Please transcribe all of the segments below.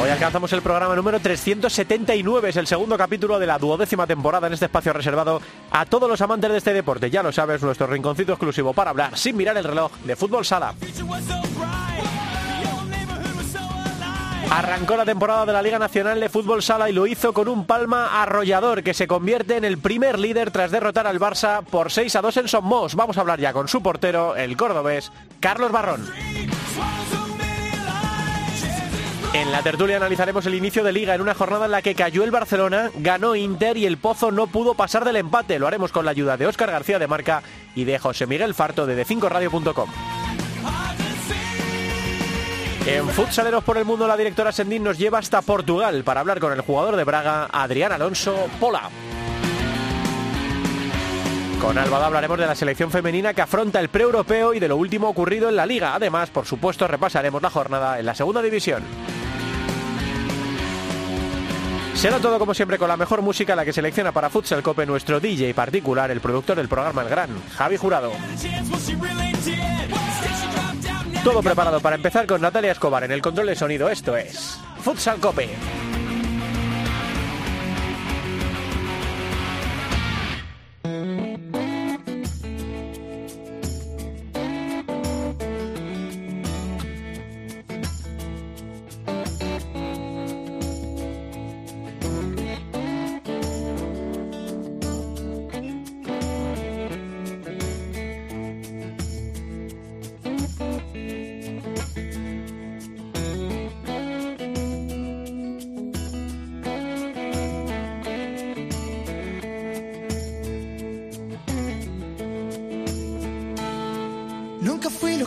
Hoy alcanzamos el programa número 379, es el segundo capítulo de la duodécima temporada en este espacio reservado a todos los amantes de este deporte. Ya lo sabes, nuestro rinconcito exclusivo para hablar sin mirar el reloj de fútbol sala. Arrancó la temporada de la Liga Nacional de Fútbol Sala y lo hizo con un palma arrollador que se convierte en el primer líder tras derrotar al Barça por 6 a 2 en Somos. Vamos a hablar ya con su portero, el cordobés, Carlos Barrón. En la tertulia analizaremos el inicio de liga en una jornada en la que cayó el Barcelona, ganó Inter y el Pozo no pudo pasar del empate. Lo haremos con la ayuda de Óscar García de Marca y de José Miguel Farto de D5Radio.com. En Futsaleros por el Mundo, la directora Sendín nos lleva hasta Portugal para hablar con el jugador de Braga, Adrián Alonso Pola. Con Albada hablaremos de la selección femenina que afronta el pre-europeo y de lo último ocurrido en la liga. Además, por supuesto, repasaremos la jornada en la segunda división. Será todo como siempre con la mejor música, la que selecciona para Futsal Cope nuestro DJ particular, el productor del programa El Gran, Javi Jurado. Todo preparado para empezar con Natalia Escobar en el control de sonido. Esto es Futsal Cope.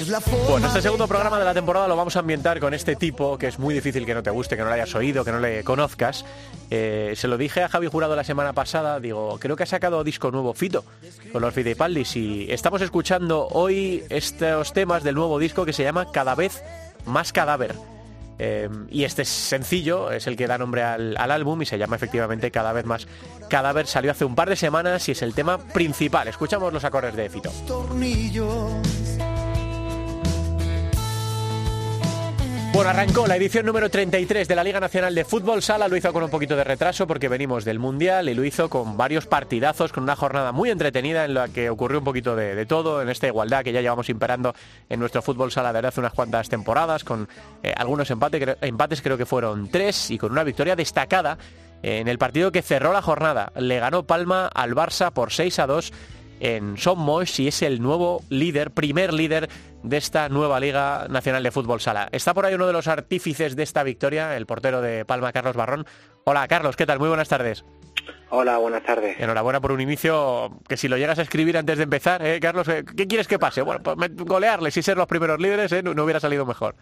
Es la forma Bueno, este segundo programa de la temporada lo vamos a ambientar con este tipo que es muy difícil que no te guste, que no lo hayas oído, que no le conozcas. Eh, se lo dije a Javi Jurado la semana pasada, digo, creo que ha sacado disco nuevo Fito con los Fidepaldis y estamos escuchando hoy estos temas del nuevo disco que se llama Cada vez más cadáver. Eh, y este sencillo es el que da nombre al, al álbum y se llama efectivamente Cada vez más cadáver. Salió hace un par de semanas y es el tema principal. Escuchamos los acordes de Fito. tornillos. Bueno, arrancó la edición número 33 de la Liga Nacional de Fútbol Sala. Lo hizo con un poquito de retraso porque venimos del Mundial y lo hizo con varios partidazos, con una jornada muy entretenida en la que ocurrió un poquito de, todo, en esta igualdad que ya llevamos imperando en nuestro Fútbol Sala desde hace unas cuantas temporadas, con eh, algunos empates, creo que fueron tres, y con una victoria destacada en el partido que cerró la jornada. Le ganó Palma al Barça por 6 a 2 en Son Moix y es el nuevo líder, primer líder de esta nueva Liga Nacional de Fútbol Sala. Está por ahí uno de los artífices de esta victoria, el portero de Palma, Carlos Barrón. Hola, Carlos, ¿qué tal? Muy buenas tardes. Hola, buenas tardes. Enhorabuena por un inicio que si lo llegas a escribir antes de empezar, ¿eh, Carlos, ¿qué quieres que pase? Bueno, pues golearles y ser los primeros líderes ¿eh? no, no hubiera salido mejor.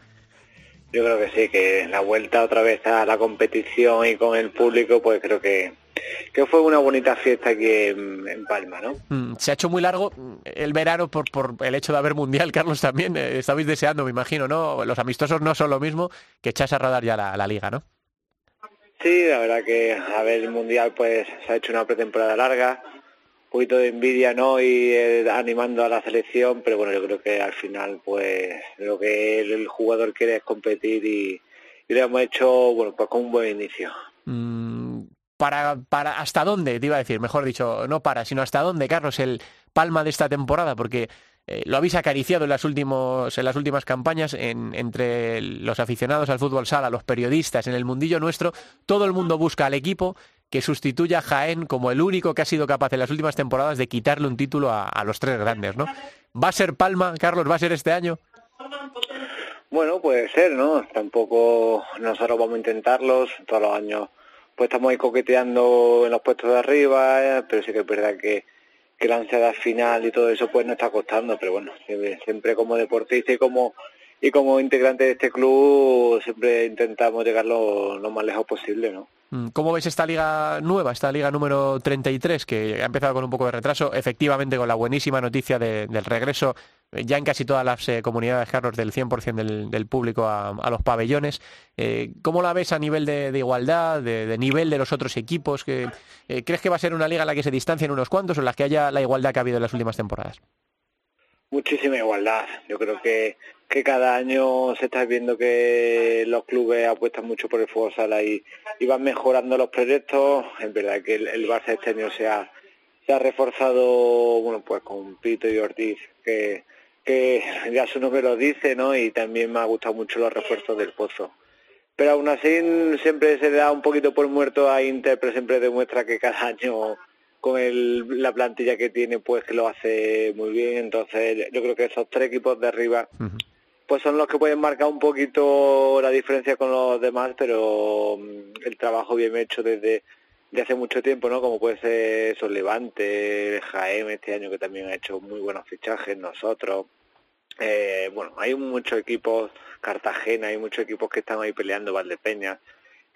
Yo creo que sí, que la vuelta otra vez a la competición y con el público, pues creo que, que fue una bonita fiesta aquí en, en Palma, ¿no? Mm, Se ha hecho muy largo mm, el verano por, por el hecho de haber mundial, Carlos, también. eh, estabais deseando, me imagino, ¿no? Los amistosos no son lo mismo que echas a rodar ya la, la liga, ¿no? Sí, la verdad que a ver el mundial pues se ha hecho una pretemporada larga, poquito de envidia, ¿no? Y eh, animando a la selección, pero bueno, yo creo que al final pues lo que el, jugador quiere es competir y, y lo hemos hecho, bueno, pues con un buen inicio. Mm, para, para hasta dónde, te iba a decir, mejor dicho, no para, sino hasta dónde, Carlos, el palma de esta temporada, porque eh, lo habéis acariciado en las, últimos, en las últimas campañas entre los aficionados al fútbol sala, los periodistas, en el mundillo nuestro, todo el mundo busca al equipo que sustituya a Jaén como el único que ha sido capaz en las últimas temporadas de quitarle un título a, los tres grandes, ¿no? ¿Va a ser Palma, Carlos? ¿Va a ser este año? Bueno, puede ser, ¿no? Tampoco nosotros vamos a intentarlos todos los años. Pues estamos ahí coqueteando en los puestos de arriba, eh, pero sí que es verdad que la ansiedad final y todo eso pues no está costando, pero bueno, siempre, como deportista y como y como integrante de este club siempre intentamos llegar lo, más lejos posible, ¿no? Mm, ¿Cómo veis esta liga nueva, esta liga número 33, que ha empezado con un poco de retraso, efectivamente con la buenísima noticia del regreso eh, ya en casi todas las eh, comunidades, Carlos, del 100% del, del público a, los pabellones. Eh, ¿Cómo la ves a nivel de, igualdad, de, nivel de los otros equipos? ¿Que, ¿Crees que va a ser una liga en la que se distancien unos cuantos o en la que haya la igualdad que ha habido en las últimas temporadas? Muchísima igualdad. Yo creo que, que cada año se está viendo que los clubes apuestan mucho por el fútbol sala y, van mejorando los proyectos. Es verdad que el, el Barça este año se ha, se ha reforzado bueno pues con Pito y Ortiz, que que ya su nombre lo dice, ¿no? Y también me ha gustado mucho los refuerzos del Pozo. Pero aún así siempre se da un poquito por muerto a Inter, pero siempre demuestra que cada año con el, la plantilla que tiene, pues que lo hace muy bien. Entonces yo creo que esos tres equipos de arriba, pues son los que pueden marcar un poquito la diferencia con los demás, pero mm, el trabajo bien hecho desde de hace mucho tiempo, ¿no? Como puede ser Sol Levante, Jaén este año que también ha hecho muy buenos fichajes, nosotros. Eh, bueno, hay muchos equipos, Cartagena, hay muchos equipos que están ahí peleando, Valdepeña,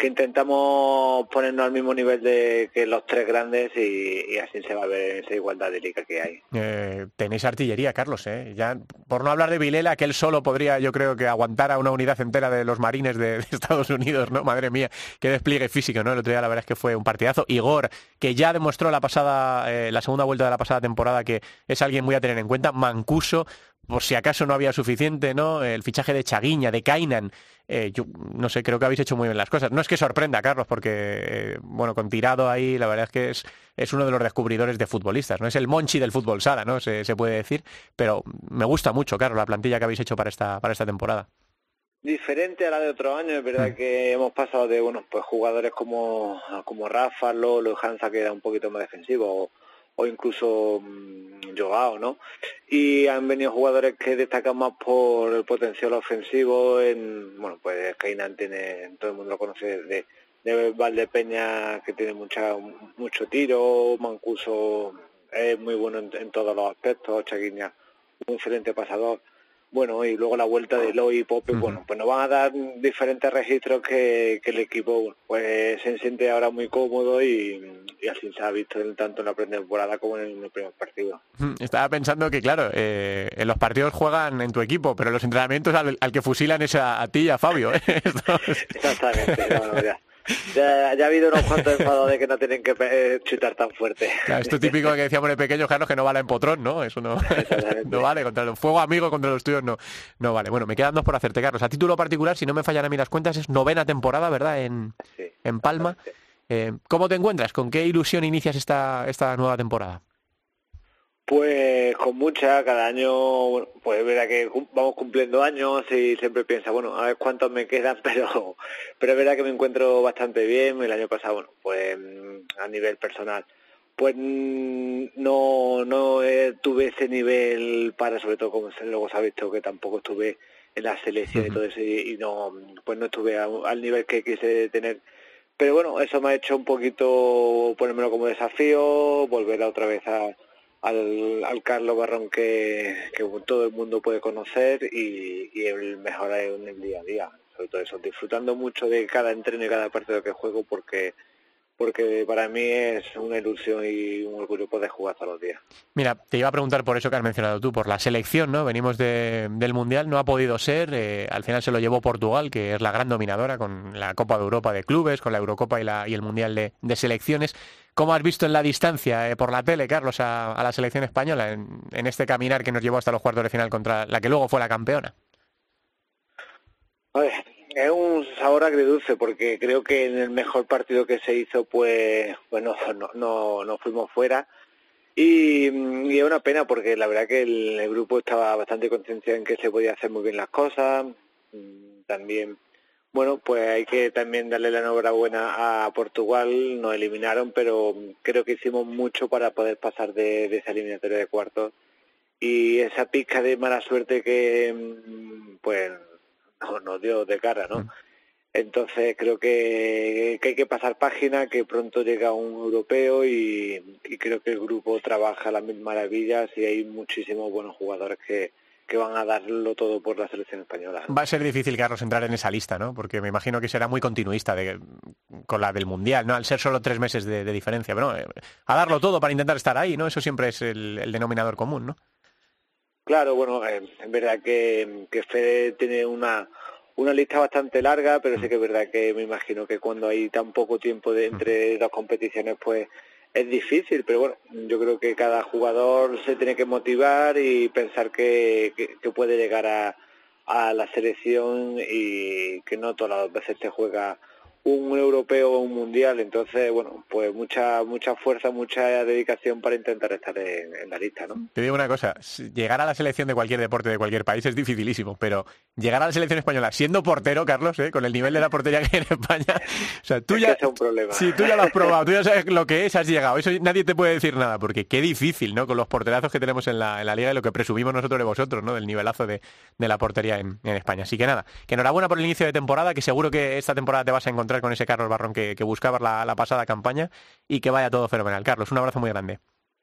que intentamos ponernos al mismo nivel de que los tres grandes y, así se va a ver esa igualdad de liga que hay. Eh, tenéis artillería, Carlos, ¿eh? Ya, por no hablar de Vilela, que él solo podría, yo creo que aguantar a una unidad entera de los marines de, Estados Unidos, ¿no? Madre mía, qué despliegue físico, ¿no? El otro día la verdad es que fue un partidazo. Igor, que ya demostró la pasada, eh, la segunda vuelta de la pasada temporada que es alguien muy a tener en cuenta. Mancuso, por si acaso no había suficiente, ¿no? El fichaje de Chaguiña, de Kainan. Eh, yo no sé, creo que habéis hecho muy bien las cosas. No es que sorprenda, Carlos, porque, eh, bueno, con tirado ahí, la verdad es que es, es uno de los descubridores de futbolistas, ¿no? Es el Monchi del fútbol sala, ¿no? Se, se puede decir. Pero me gusta mucho, Carlos, la plantilla que habéis hecho para esta, para esta temporada diferente a la de otro año, es verdad mm. que hemos pasado de bueno pues jugadores como, como Rafa, Lolo, Hansa que era un poquito más defensivo, o incluso mmm, ¿no? Y han venido jugadores que destacan más por el potencial ofensivo, en, bueno, pues Kainan tiene, todo el mundo lo conoce de, de Valdepeña, que tiene mucha, mucho tiro, Mancuso es muy bueno en, todos los aspectos, Chaguiña, un excelente pasador bueno, y luego la vuelta de Loi y Pope, bueno, pues nos van a dar diferentes registros que, el equipo pues se siente ahora muy cómodo y, así se ha visto tanto en la pretemporada como en el primer partido. Estaba pensando que, claro, eh, en los partidos juegan en tu equipo, pero en los entrenamientos al, que fusilan es a, ti y a Fabio. ¿eh? Exactamente, ya, ha habido unos cuantos enfados de que no tienen que eh, chutar tan fuerte. esto es típico que decíamos de pequeños, Carlos, que no vale en potrón, ¿no? Eso no, no vale. Contra el fuego amigo contra los tuyos no, no vale. Bueno, me quedan dos por hacerte, Carlos. A título particular, si no me fallan a mí las cuentas, es novena temporada, ¿verdad? En, en Palma. Eh, ¿Cómo te encuentras? ¿Con qué ilusión inicias esta, esta nueva temporada? Pues con mucha, cada año, pues es verdad que vamos cumpliendo años y siempre piensa, bueno, a ver cuántos me quedan, pero, pero es verdad que me encuentro bastante bien. El año pasado, bueno, pues a nivel personal, pues no, no tuve ese nivel para, sobre todo como luego se ha visto que tampoco estuve en la selección y todo eso y, no, pues no estuve al nivel que quise tener. Pero bueno, eso me ha hecho un poquito ponérmelo como desafío, volver otra vez a al, al Carlos Barrón que, que, todo el mundo puede conocer y, y el mejorar en el día a día. Sobre todo eso, disfrutando mucho de cada entreno y cada partido que juego porque porque para mí es una ilusión y un orgullo poder jugar todos los días. Mira, te iba a preguntar por eso que has mencionado tú, por la selección, ¿no? Venimos del Mundial, no ha podido ser, eh, al final se lo llevó Portugal, que es la gran dominadora con la Copa de Europa de Clubes, con la Eurocopa y, la, y el Mundial de, de Selecciones. ¿Cómo has visto en la distancia eh, por la tele, Carlos, a, la selección española en, este caminar que nos llevó hasta los cuartos de final contra la que luego fue la campeona? Es un sabor agridulce porque creo que en el mejor partido que se hizo, pues, bueno, no, no, fuimos fuera Y, es una pena porque la verdad que el, grupo estaba bastante concienciado en que se podía hacer muy bien las cosas. Mm, también, bueno, pues hay que también darle la enhorabuena a Portugal. Nos eliminaron, pero creo que hicimos mucho para poder pasar de, de esa eliminatoria de cuartos. Y esa pizca de mala suerte que, mm, pues, nos dio de cara, ¿no? Mm. Entonces creo que, hay que pasar página, que pronto llega un europeo y, creo que el grupo trabaja a las mil maravillas y hay muchísimos buenos jugadores que, que van a darlo todo por la selección española. Va a ser difícil, Carlos, entrar en esa lista, ¿no? Porque me imagino que será muy continuista de, con la del Mundial, ¿no? Al ser solo tres meses de, diferencia, pero eh, a darlo todo para intentar estar ahí, ¿no? Eso siempre es el, denominador común, ¿no? Claro, bueno, eh, es verdad que, que Fede tiene una una lista bastante larga, pero sí mm. que es verdad que me imagino que cuando hay tan poco tiempo de, entre las competiciones, pues es difícil, pero bueno, yo creo que cada jugador se tiene que motivar y pensar que, que, puede llegar a, a la selección y que no todas las veces te juega un europeo o un mundial, entonces, bueno, pues mucha mucha fuerza, mucha dedicación para intentar estar en, la lista, ¿no? Te digo una cosa, llegar a la selección de cualquier deporte de cualquier país es dificilísimo, pero llegar a la selección española siendo portero, Carlos, ¿eh? con el nivel de la portería que hay en España, o sea, tú ya... un problema. Sí, tú ya lo has probado, tú ya sabes lo que es, has llegado, eso nadie te puede decir nada, porque qué difícil, ¿no? Con los porterazos que tenemos en la, en la liga y lo que presumimos nosotros de vosotros, ¿no? Del nivelazo de, de la portería en, en España. Así que nada, que enhorabuena por el inicio de temporada, que seguro que esta temporada te vas a encontrar con ese Carlos Barrón que, que buscabas la, pasada campaña y que vaya todo fenomenal. Carlos, un abrazo muy grande.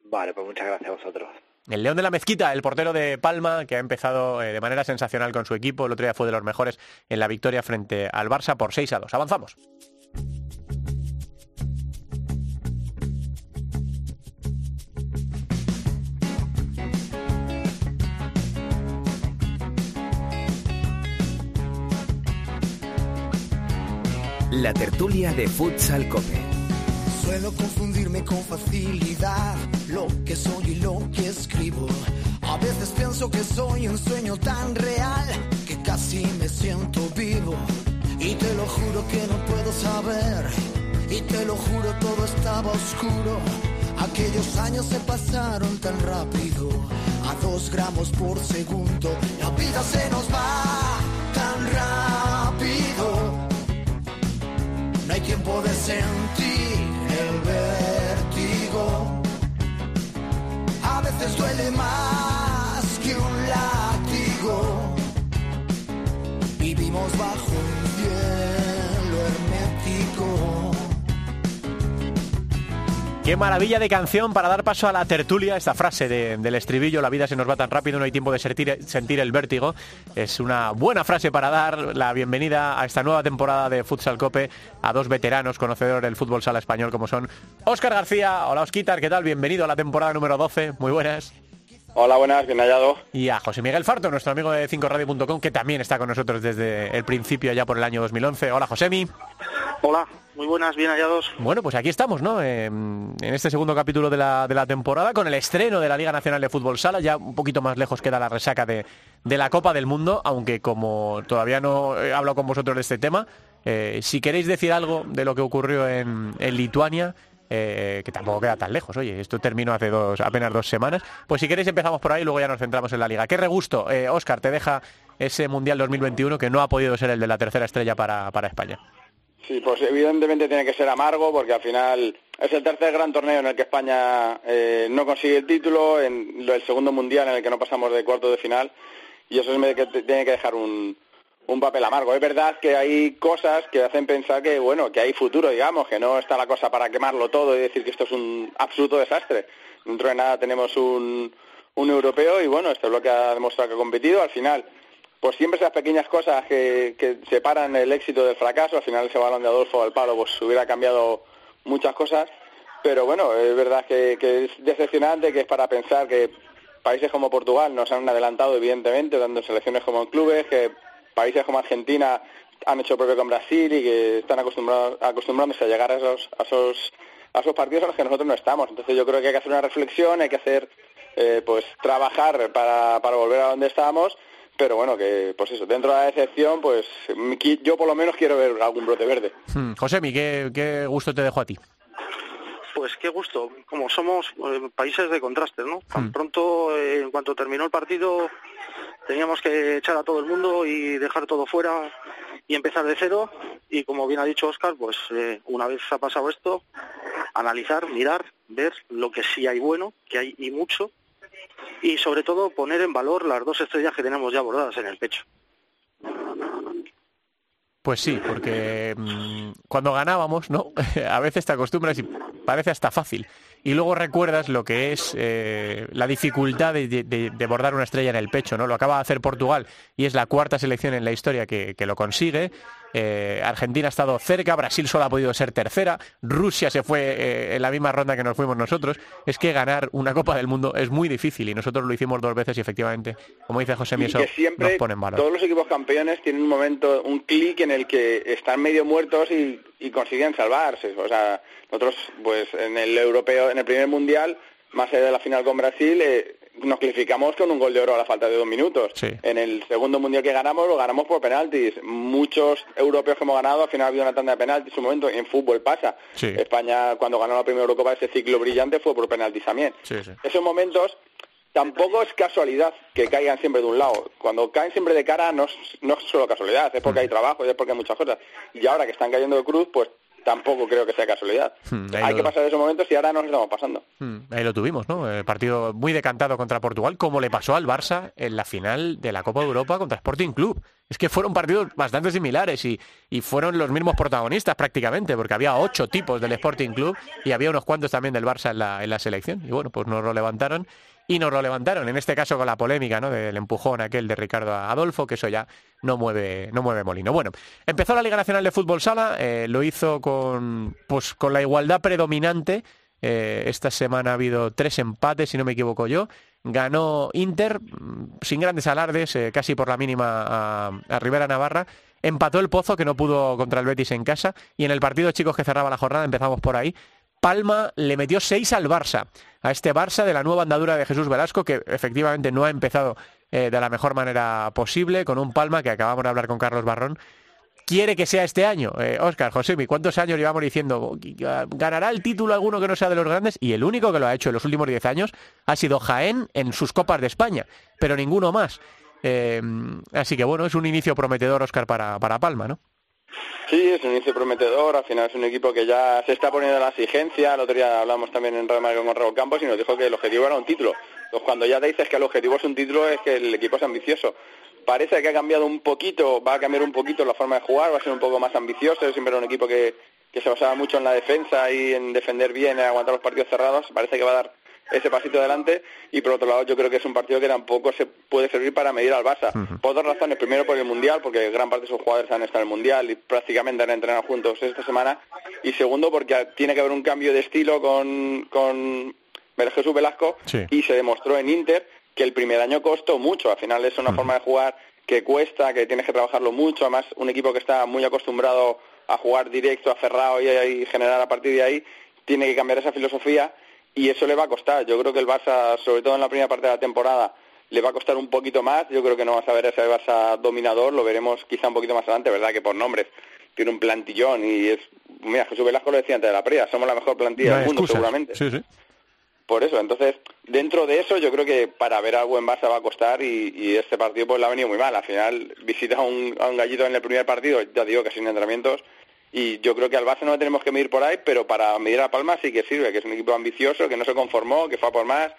Vale, pues muchas gracias a vosotros. El León de la Mezquita, el portero de Palma, que ha empezado eh, de manera sensacional con su equipo. El otro día fue de los mejores en la victoria frente al Barça por 6 a 2. Avanzamos. La tertulia de Futsal Cope. Suelo confundirme con facilidad lo que soy y lo que escribo. A veces pienso que soy un sueño tan real que casi me siento vivo. Y te lo juro que no puedo saber. Y te lo juro todo estaba oscuro. Aquellos años se pasaron tan rápido, a dos gramos por segundo. La vida se nos va tan rápido no hay tiempo de sentir el vértigo. A veces duele más Qué maravilla de canción para dar paso a la tertulia. Esta frase del estribillo, la vida se nos va tan rápido, no hay tiempo de sentir, sentir, el vértigo. Es una buena frase para dar la bienvenida a esta nueva temporada de Futsal Cope a dos veteranos conocedores del fútbol sala español como son Óscar García. Hola Osquitar, ¿qué tal? Bienvenido a la temporada número 12. Muy buenas. Hola, buenas, bien hallado. Y a José Miguel Farto, nuestro amigo de 5radio.com, que también está con nosotros desde el principio, ya por el año 2011. Hola, Josemi. Hola, muy buenas, bien hallados. Bueno, pues aquí estamos, ¿no? en este segundo capítulo de la, temporada, con el estreno de la Liga Nacional de Fútbol Sala. Ya un poquito más lejos queda la resaca de, la Copa del Mundo, aunque como todavía no he hablado con vosotros de este tema, eh, si queréis decir algo de lo que ocurrió en, Lituania, eh, que tampoco queda tan lejos. Oye, esto terminó hace dos, apenas dos semanas. Pues si queréis empezamos por ahí y luego ya nos centramos en la liga. Qué regusto, eh, Oscar, te deja ese Mundial 2021 que no ha podido ser el de la tercera estrella para España. Sí, pues evidentemente tiene que ser amargo porque al final es el tercer gran torneo en el que España eh, no consigue el título, en el segundo mundial en el que no pasamos de cuarto de final y eso tiene que dejar un, un papel amargo. Es verdad que hay cosas que hacen pensar que, bueno, que hay futuro, digamos, que no está la cosa para quemarlo todo y decir que esto es un absoluto desastre. Dentro de nada tenemos un, un europeo y, bueno, esto es lo que ha demostrado que ha competido. Al final, pues siempre esas pequeñas cosas que, que separan el éxito del fracaso, al final ese balón de Adolfo al palo pues hubiera cambiado muchas cosas, pero bueno, es verdad que, es decepcionante, que es para pensar que países como Portugal nos han adelantado evidentemente, tanto en selecciones como en clubes, que países como Argentina han hecho propio con Brasil y que están acostumbrados, acostumbrándose a llegar a esos, a esos, a esos partidos a los que nosotros no estamos. Entonces yo creo que hay que hacer una reflexión, hay que hacer, eh, pues trabajar para, para volver a donde estábamos pero bueno, que pues eso, dentro de la decepción, pues yo por lo menos quiero ver algún brote verde. Hmm. José, ¿qué, ¿qué gusto te dejo a ti? pues qué gusto. Como somos eh, países de contrastes, ¿no? Tan hmm. pronto, eh, en cuanto terminó el partido, teníamos que echar a todo el mundo y dejar todo fuera y empezar de cero. Y como bien ha dicho Oscar, pues eh, una vez ha pasado esto, analizar, mirar, ver lo que sí hay bueno, que hay y mucho, y sobre todo poner en valor las dos estrellas que tenemos ya bordadas en el pecho. Pues sí, porque mm, cuando ganábamos, ¿no? A veces te acostumbras y parece hasta fácil. Y luego recuerdas lo que es eh, la dificultad de, bordar una estrella en el pecho, ¿no? Lo acaba de hacer Portugal y es la cuarta selección en la historia que lo consigue. Eh, Argentina ha estado cerca, Brasil solo ha podido ser tercera, Rusia se fue eh, en la misma ronda que nos fuimos nosotros. Es que ganar una Copa del Mundo es muy difícil y nosotros lo hicimos dos veces y efectivamente, como dice José Mieso, nos ponen valor. Todos los equipos campeones tienen un momento, un clic en el que están medio muertos y, y consiguen salvarse. O sea, nosotros, pues en el europeo, en el primer mundial, más allá de la final con Brasil, eh, nos clasificamos con un gol de oro a la falta de dos minutos. En el segundo mundial que ganamos lo ganamos por penaltis. Muchos europeos que hemos ganado al final ha habido una tanda de penaltis. En un momento en fútbol pasa. España cuando ganó la primera Eurocopa ese ciclo brillante fue por penaltis también. Esos momentos tampoco es casualidad que caigan siempre de un lado. Cuando caen siempre de cara no es, no es solo casualidad, es porque mm. hay trabajo y es porque hay muchas cosas. Y ahora que están cayendo de cruz, pues tampoco creo que sea casualidad. Hmm, Hay que pasar esos momentos y ahora nos estamos pasando. Hmm, ahí lo tuvimos, ¿no? El partido muy decantado contra Portugal, como le pasó al Barça en la final de la Copa de Europa contra Sporting Club. Es que fueron partidos bastante similares y, y fueron los mismos protagonistas prácticamente, porque había ocho tipos del Sporting Club y había unos cuantos también del Barça en la, en la selección. Y bueno, pues nos lo levantaron y nos lo levantaron, en este caso con la polémica ¿no? del empujón aquel de Ricardo Adolfo, que eso ya no mueve, no mueve molino. Bueno, empezó la Liga Nacional de Fútbol Sala, eh, lo hizo con, pues, con la igualdad predominante. Eh, esta semana ha habido tres empates, si no me equivoco yo. Ganó Inter, mm, sin grandes alardes, eh, casi por la mínima a, a Rivera Navarra. Empató el Pozo, que no pudo contra el Betis en casa. Y en el partido, chicos, que cerraba la jornada, empezamos por ahí. Palma le metió seis al Barça, a este Barça de la nueva andadura de Jesús Velasco, que efectivamente no ha empezado eh, de la mejor manera posible, con un Palma que acabamos de hablar con Carlos Barrón, quiere que sea este año. Oscar, eh, José, ¿cuántos años llevamos diciendo ganará el título alguno que no sea de los grandes? Y el único que lo ha hecho en los últimos diez años ha sido Jaén en sus Copas de España, pero ninguno más. Eh, así que bueno, es un inicio prometedor, Oscar, para, para Palma, ¿no? Sí, es un inicio prometedor, al final es un equipo que ya se está poniendo la exigencia, el otro día hablamos también en Real Madrid con Raúl Campos y nos dijo que el objetivo era un título. Cuando ya te dices que el objetivo es un título es que el equipo es ambicioso. Parece que ha cambiado un poquito, va a cambiar un poquito la forma de jugar, va a ser un poco más ambicioso, siempre era un equipo que, que se basaba mucho en la defensa y en defender bien, en aguantar los partidos cerrados, parece que va a dar ese pasito adelante. Y por otro lado yo creo que es un partido que tampoco se puede servir para medir al Barça. Por dos razones, primero por el Mundial, porque gran parte de sus jugadores han estado en el Mundial y prácticamente han entrenado juntos esta semana. Y segundo porque tiene que haber un cambio de estilo con, con Jesús Velasco. Y se demostró en Inter que el primer año costó mucho, al final es una forma de jugar que cuesta, que tienes que trabajarlo mucho, además un equipo que está muy acostumbrado a jugar directo, aferrado y, y generar a partir de ahí, tiene que cambiar esa filosofía y eso le va a costar. Yo creo que el Barça, sobre todo en la primera parte de la temporada, le va a costar un poquito más. Yo creo que no vas a ver ese Barça dominador, lo veremos quizá un poquito más adelante, ¿verdad? Que por nombres tiene un plantillón y es. Mira, Jesús Velasco lo decía antes de la previa, somos la mejor plantilla del mundo, seguramente. Sí, sí. Por eso, entonces, dentro de eso, yo creo que para ver algo en Barça va a costar y, este partido pues le ha venido muy mal. Al final, visita a un, a un gallito en el primer partido, ya digo que sin entrenamientos, y yo creo que al Barça no lo tenemos que medir por ahí, pero para medir a Palma sí que sirve, que es un equipo ambicioso, que no se conformó, que fue a por más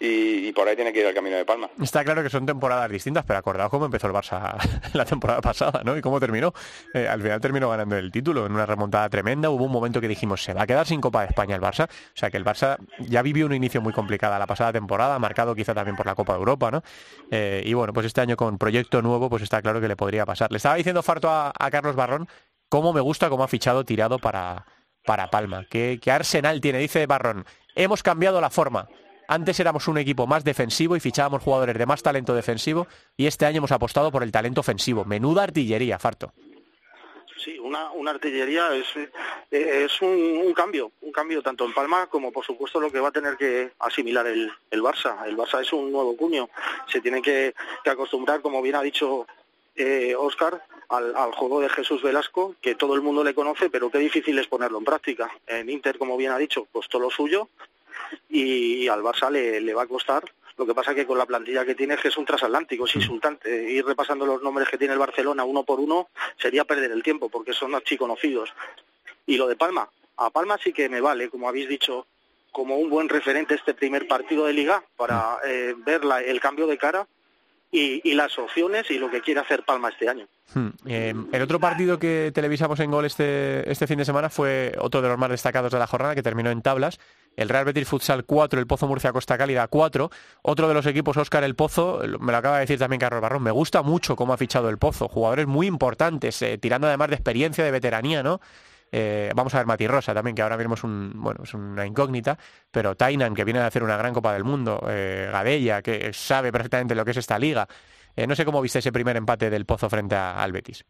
y, por ahí tiene que ir el camino de Palma. Está claro que son temporadas distintas, pero acordaos cómo empezó el Barça la temporada pasada, ¿no? Y cómo terminó. Eh, al final terminó ganando el título en una remontada tremenda. Hubo un momento que dijimos, se va a quedar sin Copa de España el Barça. O sea que el Barça ya vivió un inicio muy complicado la pasada temporada, marcado quizá también por la Copa de Europa, ¿no? Eh, y bueno, pues este año con proyecto nuevo, pues está claro que le podría pasar. Le estaba diciendo Farto a Carlos Barrón cómo me gusta cómo ha fichado tirado para, para Palma. ¿Qué, arsenal tiene? Dice Barrón. Hemos cambiado la forma. Antes éramos un equipo más defensivo y fichábamos jugadores de más talento defensivo y este año hemos apostado por el talento ofensivo. Menuda artillería, Farto. Sí, una, una artillería es, es un, cambio, un cambio tanto en Palma como por supuesto lo que va a tener que asimilar el, el Barça. El Barça es un nuevo cuño, se tiene que, acostumbrar, como bien ha dicho eh, Oscar, al, al, juego de Jesús Velasco, que todo el mundo le conoce, pero qué difícil es ponerlo en práctica. En Inter, como bien ha dicho, costó lo suyo y al Barça le, le va a costar. Lo que pasa que con la plantilla que tiene que es un transatlántico, es insultante. Ir repasando los nombres que tiene el Barcelona uno por uno sería perder el tiempo, porque son archiconocidos. Y lo de Palma, a Palma sí que me vale, como habéis dicho, como un buen referente este primer partido de liga para eh, ver la, el cambio de cara y, las opciones y lo que quiere hacer Palma este año. Hmm. Eh, el otro partido que televisamos en gol este, este fin de semana fue otro de los más destacados de la jornada que terminó en tablas. El Real Betis Futsal 4, el Pozo Murcia Costa Cálida 4. Otro de los equipos, Óscar El Pozo, me lo acaba de decir también Carlos Barrón, me gusta mucho cómo ha fichado el Pozo. Jugadores muy importantes, eh, tirando además de experiencia, de veteranía, ¿no? Eh, vamos a ver Mati Rosa también, que ahora mismo es, un, bueno, es una incógnita, pero Tainan, que viene a hacer una gran Copa del Mundo, eh, Gadella, que sabe perfectamente lo que es esta liga. Eh, no sé cómo viste ese primer empate del Pozo frente a, al Betis.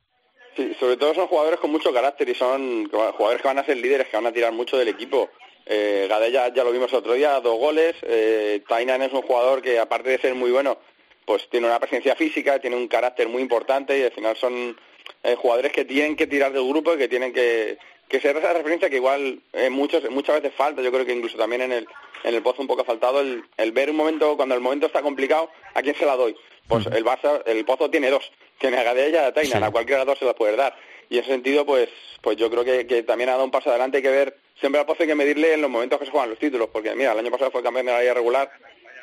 Sí, sobre todo son jugadores con mucho carácter y son jugadores que van a ser líderes, que van a tirar mucho del equipo. Eh, Gadella ya lo vimos otro día, dos goles. Eh, Tainan es un jugador que aparte de ser muy bueno, pues tiene una presencia física, tiene un carácter muy importante y al final son eh, jugadores que tienen que tirar del grupo y que tienen que, que ser esa referencia que igual eh, muchos, muchas veces falta. Yo creo que incluso también en el, en el Pozo un poco ha faltado el, el ver un momento, cuando el momento está complicado, ¿a quién se la doy? Pues el Barça, el Pozo tiene dos, tiene a Gadella y a Tainan, sí. a cualquiera de los dos se las puede dar. Y en ese sentido, pues, pues yo creo que, que también ha dado un paso adelante, hay que ver, siempre al Pozo hay que medirle en los momentos que se juegan los títulos, porque mira, el año pasado fue campeón de la liga regular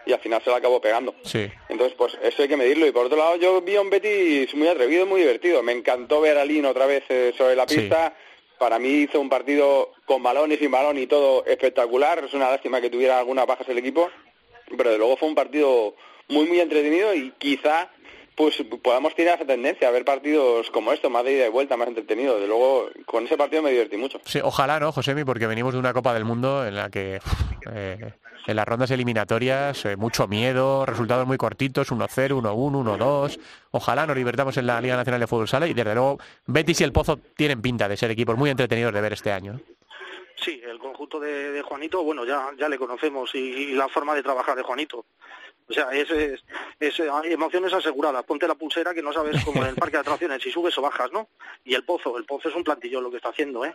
y al final se la acabó pegando. Sí. Entonces, pues eso hay que medirlo. Y por otro lado, yo vi a un Betis muy atrevido, muy divertido. Me encantó ver a Lino otra vez eh, sobre la pista. Sí. Para mí hizo un partido con balón y sin balón y todo espectacular. Es una lástima que tuviera algunas bajas el equipo, pero de luego fue un partido muy, muy entretenido y quizá pues podamos tirar esa tendencia a ver partidos como esto, más de ida y vuelta, más entretenido. De luego, con ese partido me divertí mucho. Sí, ojalá, ¿no, Josemi? Porque venimos de una Copa del Mundo en la que eh, en las rondas eliminatorias eh, mucho miedo, resultados muy cortitos, 1-0, 1-1, 1-2. Ojalá nos libertamos en la Liga Nacional de Fútbol Sala y desde luego Betis y el Pozo tienen pinta de ser equipos muy entretenidos de ver este año. Sí, el conjunto de, de Juanito, bueno, ya, ya le conocemos y, y la forma de trabajar de Juanito. O sea, es, es, emociones aseguradas. Ponte la pulsera que no sabes como en el parque de atracciones, si subes o bajas, ¿no? Y el Pozo, el Pozo es un plantillo lo que está haciendo, ¿eh?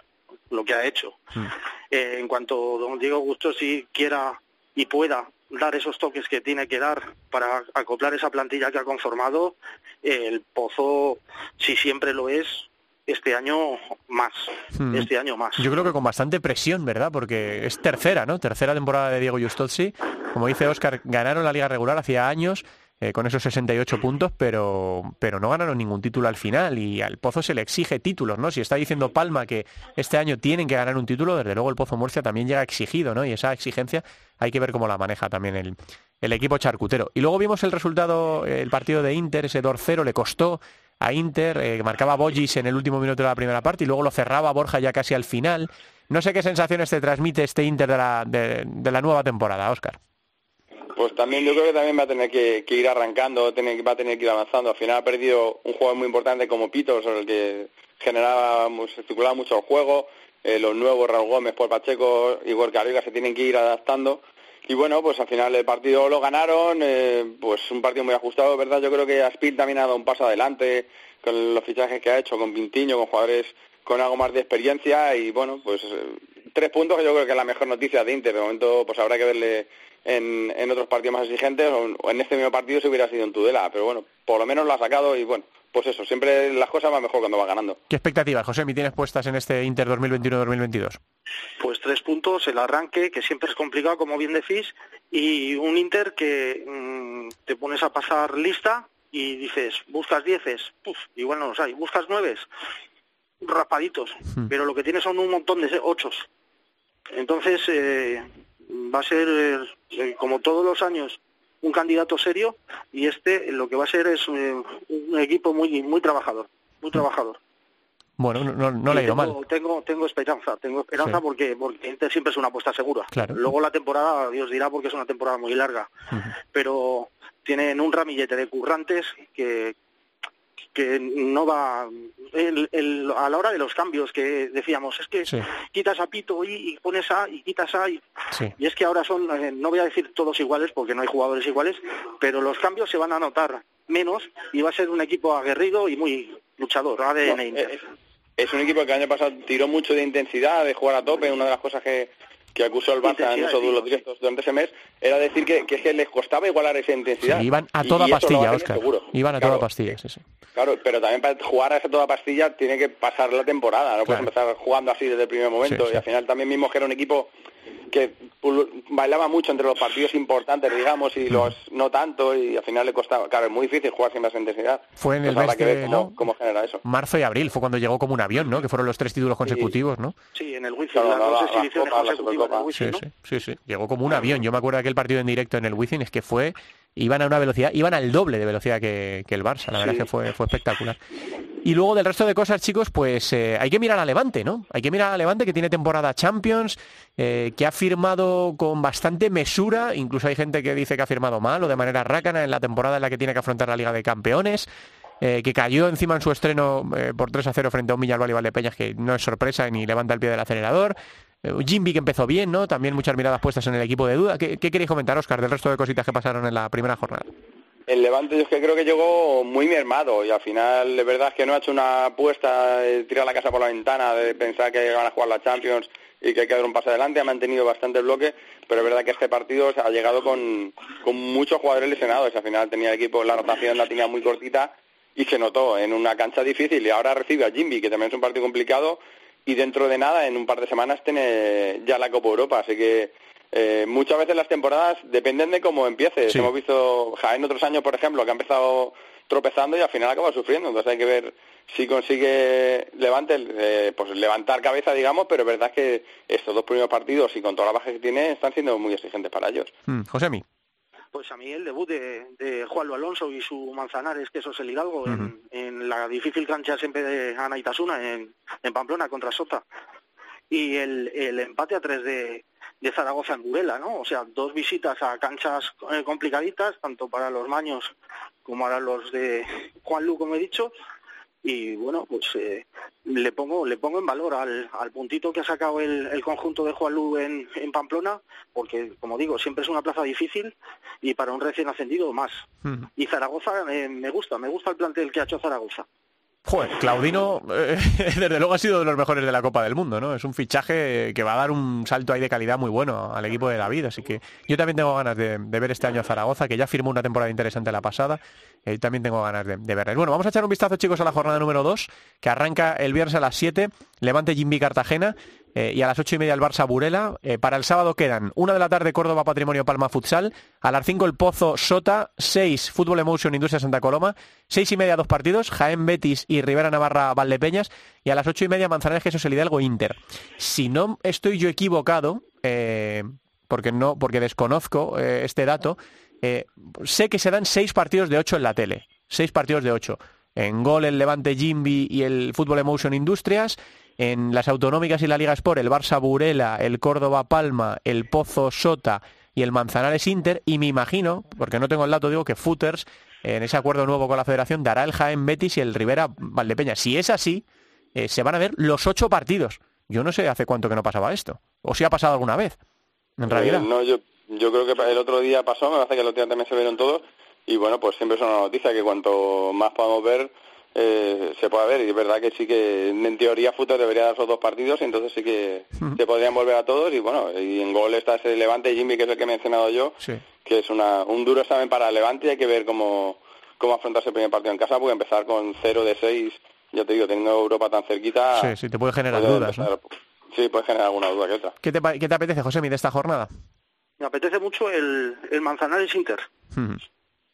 Lo que ha hecho. Mm. Eh, en cuanto don Diego Gusto si quiera y pueda dar esos toques que tiene que dar para acoplar esa plantilla que ha conformado, el Pozo, si siempre lo es, este año más, hmm. este año más. Yo creo que con bastante presión, ¿verdad? Porque es tercera, ¿no? Tercera temporada de Diego Justozzi. Como dice Oscar, ganaron la liga regular hacía años eh, con esos 68 puntos, pero, pero no ganaron ningún título al final y al Pozo se le exige títulos, ¿no? Si está diciendo Palma que este año tienen que ganar un título, desde luego el Pozo Murcia también llega exigido, ¿no? Y esa exigencia hay que ver cómo la maneja también el, el equipo charcutero. Y luego vimos el resultado, el partido de Inter, ese 2-0 le costó a Inter, eh, marcaba Bollis en el último minuto de la primera parte y luego lo cerraba Borja ya casi al final. No sé qué sensaciones te transmite este Inter de la, de, de la nueva temporada, Óscar. Pues también yo creo que también va a tener que, que ir arrancando, va a tener que ir avanzando. Al final ha perdido un jugador muy importante como Pito, sobre el que generaba, circulaba mucho el juego. Eh, los nuevos, Raúl Gómez, por Pacheco y Gorka Arriba se tienen que ir adaptando. Y bueno, pues al final el partido lo ganaron, eh, pues un partido muy ajustado, ¿verdad? Yo creo que Aspil también ha dado un paso adelante con los fichajes que ha hecho, con Pintiño, con jugadores con algo más de experiencia y bueno, pues eh, tres puntos que yo creo que es la mejor noticia de Inter. De momento, pues habrá que verle en, en otros partidos más exigentes o, o, en este mismo partido si hubiera sido en Tudela, pero bueno, por lo menos lo ha sacado y bueno, pues eso, siempre las cosas van mejor cuando va ganando. ¿Qué expectativas, José, me tienes puestas en este Inter 2021-2022? Pues tres puntos, el arranque, que siempre es complicado, como bien decís, y un Inter que mmm, te pones a pasar lista y dices, buscas dieces, puf, igual no los hay, buscas nueves, rapaditos, hmm. pero lo que tienes son un montón de ochos. Entonces, eh, va a ser, eh, como todos los años, un candidato serio y este lo que va a ser es un, un equipo muy muy trabajador, muy trabajador. Bueno, no, no le ha ido tengo, mal. Tengo, tengo esperanza, tengo esperanza sí. porque, porque Inter siempre es una apuesta segura. Claro. Luego la temporada, Dios dirá, porque es una temporada muy larga. Uh -huh. Pero tienen un ramillete de currantes que, que no va el, el, a la hora de los cambios que decíamos es que sí. quitas a Pito y, y, pones a y quitas a y, sí. y es que ahora son eh, no voy a decir todos iguales porque no hay jugadores iguales pero los cambios se van a notar menos y va a ser un equipo aguerrido y muy luchador, ADN Inter. Es, un equipo que el año pasado tiró mucho de intensidad, de jugar a tope, una de las cosas que, que acusó el Barça en esos duelos directos durante ese mes, era decir que, que, les costaba igualar esa intensidad. iban a toda pastilla, Oscar. Iban a toda pastilla, sí, sí. Claro, pero también para jugar a esa toda pastilla tiene que pasar la temporada, no puedes empezar jugando así desde el primer momento. Y al final también mismo que era un equipo que bailaba mucho entre los partidos importantes, digamos, y los no tanto, y al final le costaba. Claro, es muy difícil jugar sin más intensidad. Fue en el mes de, cómo, genera eso. Marzo y abril fue cuando llegó como un avión, ¿no? Que fueron los tres títulos consecutivos, ¿no? Sí, en el Wizzing, sí, sí, sí, sí, Llegó como un avión. Yo me acuerdo de aquel partido en directo en el Wizzing, es que fue iban a una velocidad, iban al doble de velocidad que, el Barça, la verdad es que fue, fue espectacular. Y luego del resto de cosas, chicos, pues eh, hay que mirar a Levante, ¿no? Hay que mirar a Levante que tiene temporada Champions, eh, que ha firmado con bastante mesura, incluso hay gente que dice que ha firmado mal o de manera rácana en la temporada en la que tiene que afrontar la Liga de Campeones. Eh, que cayó encima en su estreno por 3 a 0 frente a un Villarreal y Valdepeñas, que no es sorpresa ni levanta el pie del acelerador. Eh, Jimby que empezó bien, ¿no? También muchas miradas puestas en el equipo de duda. ¿Qué, queréis comentar, Oscar, del resto de cositas que pasaron en la primera jornada? El Levante yo es que creo que llegó muy mermado y al final de verdad es que no ha hecho una apuesta tirar la casa por la ventana, de pensar que van a jugar la Champions y que hay que dar un paso adelante, ha mantenido bastante bloque, pero es verdad que este partido ha llegado con, con muchos jugadores lesionados, al final tenía el equipo, la rotación la tenía muy cortita y se notó en una cancha difícil y ahora recibe a Jimby, que también es un partido complicado y dentro de nada, en un par de semanas, tiene ya la Copa Europa. Así que eh, muchas veces las temporadas dependen de cómo empieces. Hemos visto en otros años, por ejemplo, que ha empezado tropezando y al final acaba sufriendo. Entonces hay que ver si consigue levante, eh, pues levantar cabeza, digamos, pero es verdad que estos dos primeros partidos y con toda la baja que tiene están siendo muy exigentes para ellos. Mm, José Mi pues a mí el debut de, de Juan Alonso y su Manzanares, que eso es el Hidalgo, en, la difícil cancha siempre de Ana Itasuna, en, en Pamplona contra Sota. Y el, el empate a tres de, de Zaragoza en Burela, ¿no? O sea, dos visitas a canchas eh, complicaditas, tanto para los maños como para los de Juan Lu, como he dicho, y bueno, pues eh, le pongo le pongo en valor al, al puntito que ha sacado el, el conjunto de Juanlu en, en Pamplona, porque como digo, siempre es una plaza difícil y para un recién ascendido más. Y Zaragoza eh, me gusta, me gusta el plantel que ha hecho Zaragoza. Joder, Claudino, eh, desde luego ha sido de los mejores de la Copa del Mundo, ¿no? Es un fichaje que va a dar un salto ahí de calidad muy bueno al equipo de David, así que yo también tengo ganas de, ver este año a Zaragoza, que ya firmó una temporada interesante la pasada, y también tengo ganas de, de verles. Bueno, vamos a echar un vistazo, chicos, a la jornada número 2, que arranca el viernes a las 7, Levante Jimmy Cartagena, eh, y a las ocho y media el Barça Burela. Eh, para el sábado quedan una de la tarde Córdoba Patrimonio Palma Futsal, a las cinco el Pozo Sota, seis Fútbol Emotion Industria Santa Coloma, seis y media dos partidos, Jaén Betis y Rivera Navarra Valdepeñas, y a las ocho y media Manzanares Jesús el Hidalgo Inter. Si no estoy yo equivocado, eh, porque no, porque desconozco este dato, sé que se dan seis partidos de ocho en la tele, seis partidos de ocho. En gol el Levante Jimby y el Fútbol Emotion Industrias, en las autonómicas y la Liga Sport, el Barça Burela, el Córdoba Palma, el Pozo Sota y el Manzanares Inter. Y me imagino, porque no tengo el dato, digo que Footers, en ese acuerdo nuevo con la federación, dará el Jaén Betis y el Rivera Valdepeña. Si es así, eh, se van a ver los ocho partidos. Yo no sé hace cuánto que no pasaba esto. O si ha pasado alguna vez, en realidad. Eh, no, yo, yo creo que el otro día pasó, me parece que el otro día también se vieron todos. Y bueno, pues siempre es una noticia que cuanto más podamos ver, eh, se puede ver y es verdad que sí que en teoría Futter debería dar esos dos partidos y entonces sí que se podrían volver a todos y bueno y en gol está ese Levante Jimmy que es el que he mencionado yo que es una, un duro examen para Levante y hay que ver cómo, cómo afrontarse el primer partido en casa porque empezar con 0 de 6 ya te digo teniendo Europa tan cerquita sí, sí te puede generar dudas sí puede generar alguna duda que otra ¿qué te, qué te apetece José de esta jornada? Me apetece mucho el, el Manzanares Inter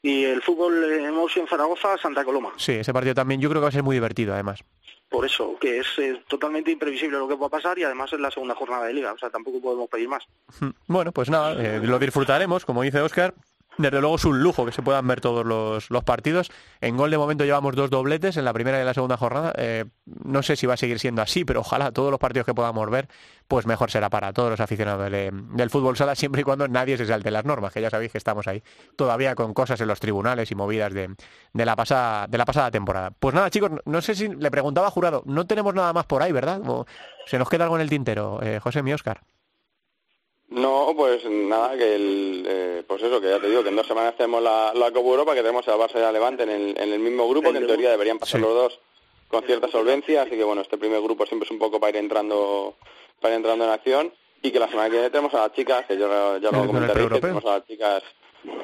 y el fútbol en Zaragoza, Santa Coloma. Sí, ese partido también yo creo que va a ser muy divertido además. Por eso, que es totalmente imprevisible lo que va a pasar y además es la segunda jornada de liga, o sea, tampoco podemos pedir más. Bueno, pues nada, eh, lo disfrutaremos, como dice Oscar, desde luego es un lujo que se puedan ver todos los, partidos. En gol de momento llevamos dos dobletes en la primera y la segunda jornada. Eh, no sé si va a seguir siendo así, pero ojalá todos los partidos que podamos ver, pues mejor será para todos los aficionados del, fútbol sala, siempre y cuando nadie se salte las normas, que ya sabéis que estamos ahí todavía con cosas en los tribunales y movidas de, la, pasada, de la pasada temporada. Pues nada, chicos, no sé si le preguntaba a Jurado, no tenemos nada más por ahí, ¿verdad? se nos queda algo en el tintero, eh, José mi Oscar. No, pues nada, que el, eh, pues eso, que ya te digo, que en dos semanas tenemos la, la Copa Europa, que tenemos a Barça y a Levante en el, en el mismo grupo, que en teoría deberían pasar los dos con cierta solvencia, así que bueno, este primer grupo siempre es un poco para ir entrando, para ir entrando en acción, y que la semana que viene tenemos a las chicas, que yo ya lo comentaré, que tenemos a las chicas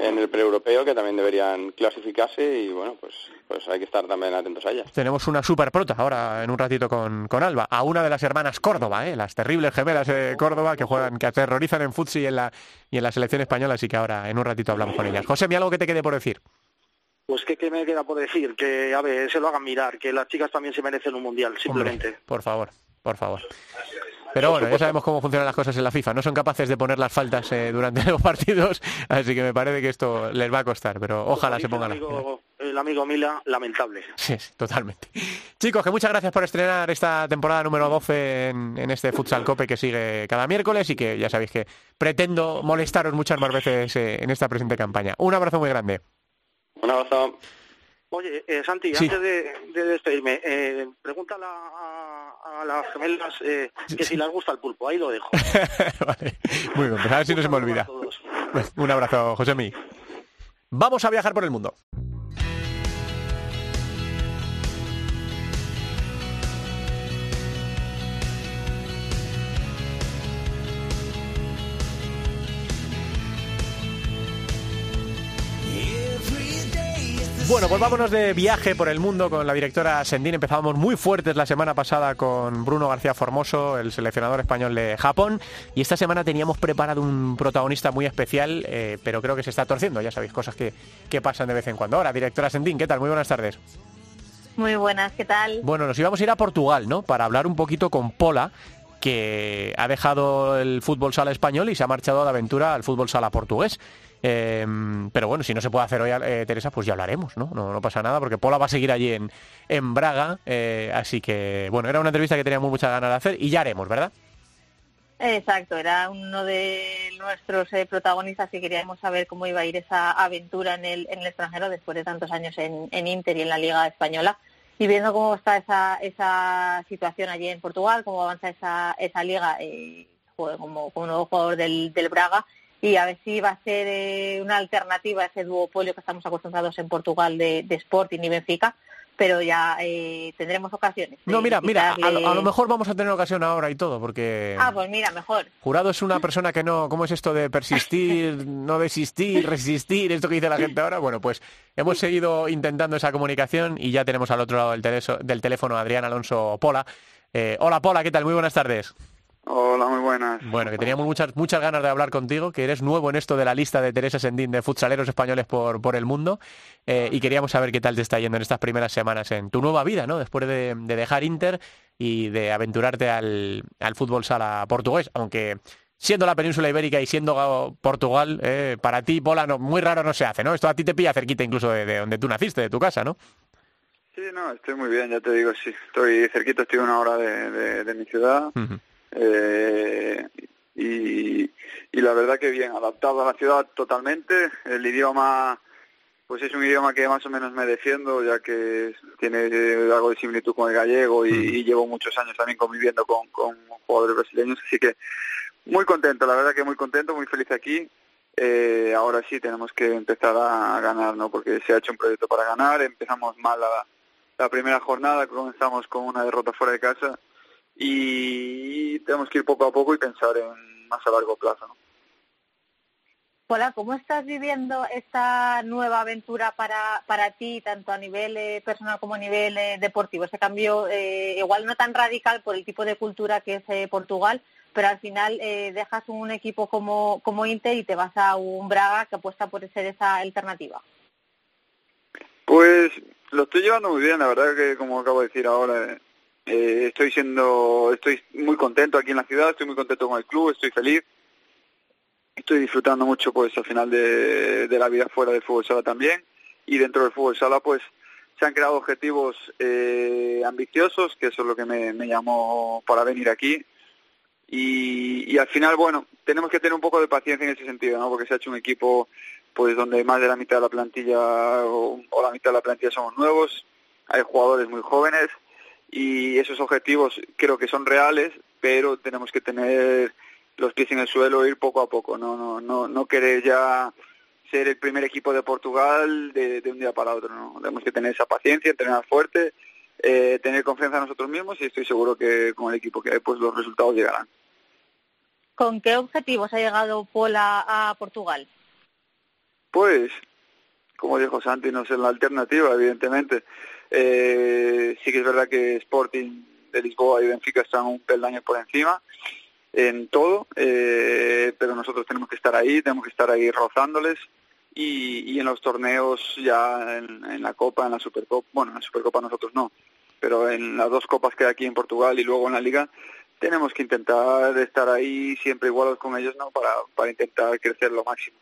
en el pre-europeo que también deberían clasificarse y bueno, pues, pues hay que estar también atentos a ellas. Tenemos una super prota ahora en un ratito con, con Alba, a una de las hermanas Córdoba, ¿eh? las terribles gemelas de Córdoba que juegan, que aterrorizan en futsal y en la, y en la selección española, así que ahora en un ratito hablamos con ellas. José, ¿me algo que te quede por decir? Pues que, me queda por decir, que a ver, se lo hagan mirar, que las chicas también se merecen un mundial, simplemente. por favor, por favor. Pero bueno, ya sabemos cómo funcionan las cosas en la FIFA. No son capaces de poner las faltas eh, durante los partidos, así que me parece que esto les va a costar, pero ojalá se pongan. Amigo, el amigo Mila, lamentable. Sí, totalmente. Chicos, que muchas gracias por estrenar esta temporada número 12 en, este Futsal Cope que sigue cada miércoles y que ya sabéis que pretendo molestaros muchas más veces eh, en esta presente campaña. Un abrazo muy grande. Un abrazo. Oye, eh, Santi, antes de, despedirme, eh, pregúntale a, las gemelas eh, que si les gusta el pulpo, ahí lo dejo. vale. Muy bien, pues a ver si no se me olvida. Un abrazo, José Mí. Vamos a viajar por el mundo. Bueno, pues vámonos de viaje por el mundo con la directora Sendín. Empezábamos muy fuertes la semana pasada con Bruno García Formoso, el seleccionador español de Japón. Y esta semana teníamos preparado un protagonista muy especial, eh, pero creo que se está torciendo. Ya sabéis, cosas que, que pasan de vez en cuando. Ahora, directora Sendín, ¿qué tal? Muy buenas tardes. Muy buenas, ¿qué tal? Bueno, nos íbamos a ir a Portugal, ¿no? Para hablar un poquito con Pola, que ha dejado el fútbol sala español y se ha marchado de aventura al fútbol sala portugués. Em, pero bueno, si no se puede hacer hoy, eh, Teresa, pues ya hablaremos, ¿no? ¿no? pasa nada, porque Pola va a seguir allí en, en Braga. Eh, así que, bueno, era una entrevista que teníamos muchas ganas de hacer y ya haremos, ¿verdad? Exacto, era uno de nuestros eh, protagonistas y queríamos saber cómo iba a ir esa aventura en el, en el extranjero después de tantos años en, en Inter y en la Liga Española. Y viendo cómo está esa, esa situación allí en Portugal, cómo avanza esa, esa liga, como, como nuevo jugador del, del Braga, y a ver si va a ser eh, una alternativa a ese duopolio que estamos acostumbrados en Portugal de, Sporting y Benfica, pero ya eh, tendremos ocasiones. No, mira, mira, a, lo, mejor vamos a tener ocasión ahora y todo, porque... Ah, pues mira, mejor. Jurado es una persona que no... ¿Cómo es esto de persistir, no desistir, resistir, esto que dice la gente ahora? Bueno, pues hemos seguido intentando esa comunicación y ya tenemos al otro lado del, del teléfono a Adrián Alonso Pola. Eh, hola Pola, ¿qué tal? Muy buenas tardes. Hola, muy buenas. Bueno, que teníamos muchas muchas ganas de hablar contigo, que eres nuevo en esto de la lista de Teresa Sendín de futsaleros españoles por, por el mundo, eh, y queríamos saber qué tal te está yendo en estas primeras semanas en tu nueva vida, ¿no? Después de, dejar Inter y de aventurarte al, al, fútbol sala portugués, aunque siendo la península ibérica y siendo Portugal, eh, para ti, Pola, muy raro no se hace, ¿no? Esto a ti te pilla cerquita incluso de, donde tú naciste, de tu casa, ¿no? Sí, no, estoy muy bien, ya te digo, sí, estoy cerquita, estoy una hora de, de, mi ciudad. Eh, y, la verdad que bien, adaptado a la ciudad totalmente. El idioma, pues es un idioma que más o menos me defiendo, ya que tiene algo de similitud con el gallego y, llevo muchos años también conviviendo con, con jugadores brasileños, así que muy contento, la verdad que muy contento, muy feliz aquí. Eh, ahora sí tenemos que empezar a ganar, ¿no? Porque se ha hecho un proyecto para ganar, empezamos mal la, la primera jornada, comenzamos con una derrota fuera de casa y tenemos que ir poco a poco y pensar en más a largo plazo. ¿no? Hola, ¿cómo estás viviendo esta nueva aventura para, para ti, tanto a nivel eh, personal como a nivel eh, deportivo? Ese cambio eh, igual no tan radical por el tipo de cultura que es Portugal, pero al final dejas un equipo como, como Inter y te vas a un Braga que apuesta por ser esa alternativa. Pues lo estoy llevando muy bien, la verdad que como acabo de decir ahora, eh, estoy siendo, estoy muy contento aquí en la ciudad, estoy muy contento con el club, estoy feliz. Estoy disfrutando mucho pues al final de, la vida fuera del fútbol sala también. Y dentro del fútbol sala pues se han creado objetivos eh, ambiciosos, que eso es lo que me, llamó para venir aquí. Y, al final, bueno, tenemos que tener un poco de paciencia en ese sentido, ¿no? Porque se ha hecho un equipo pues donde más de la mitad de la plantilla o la mitad de la plantilla somos nuevos, hay jugadores muy jóvenes y esos objetivos creo que son reales, pero tenemos que tener los pies en el suelo, ir poco a poco, no, no, no, no querer ya ser el primer equipo de Portugal de, un día para otro, ¿no? Tenemos que tener esa paciencia, entrenar fuerte, eh, tener confianza en nosotros mismos y estoy seguro que con el equipo que hay, pues los resultados llegarán. ¿Con qué objetivos ha llegado Pola a Portugal? Pues, como dijo Santi, no es la alternativa, evidentemente. Eh, sí que es verdad que Sporting de Lisboa y Benfica están un peldaño por encima en todo, eh, pero nosotros tenemos que estar ahí, tenemos que estar ahí rozándoles y, y en los torneos ya en, la Copa, en la Supercopa, bueno, en la Supercopa nosotros no, pero en las dos copas que hay aquí en Portugal y luego en la Liga tenemos que intentar estar ahí siempre igualados con ellos, ¿no? Para intentar crecer lo máximo.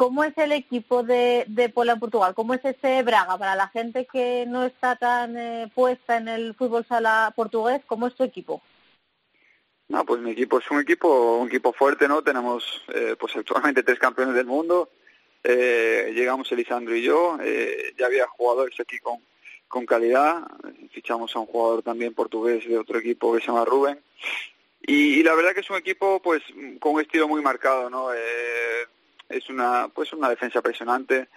¿Cómo es el equipo de, de Pola en Portugal? ¿Cómo es ese Braga? Para la gente que no está tan eh, puesta en el fútbol sala portugués, ¿cómo es tu equipo? No, pues mi equipo es un equipo un equipo fuerte, ¿no? Tenemos eh, pues actualmente tres campeones del mundo. Eh, llegamos Elisandro y yo. Eh, ya había jugadores aquí con, con calidad. Fichamos a un jugador también portugués de otro equipo que se llama Rubén. Y, la verdad que es un equipo pues con un estilo muy marcado, ¿no? Eh, es una pues una defensa presionante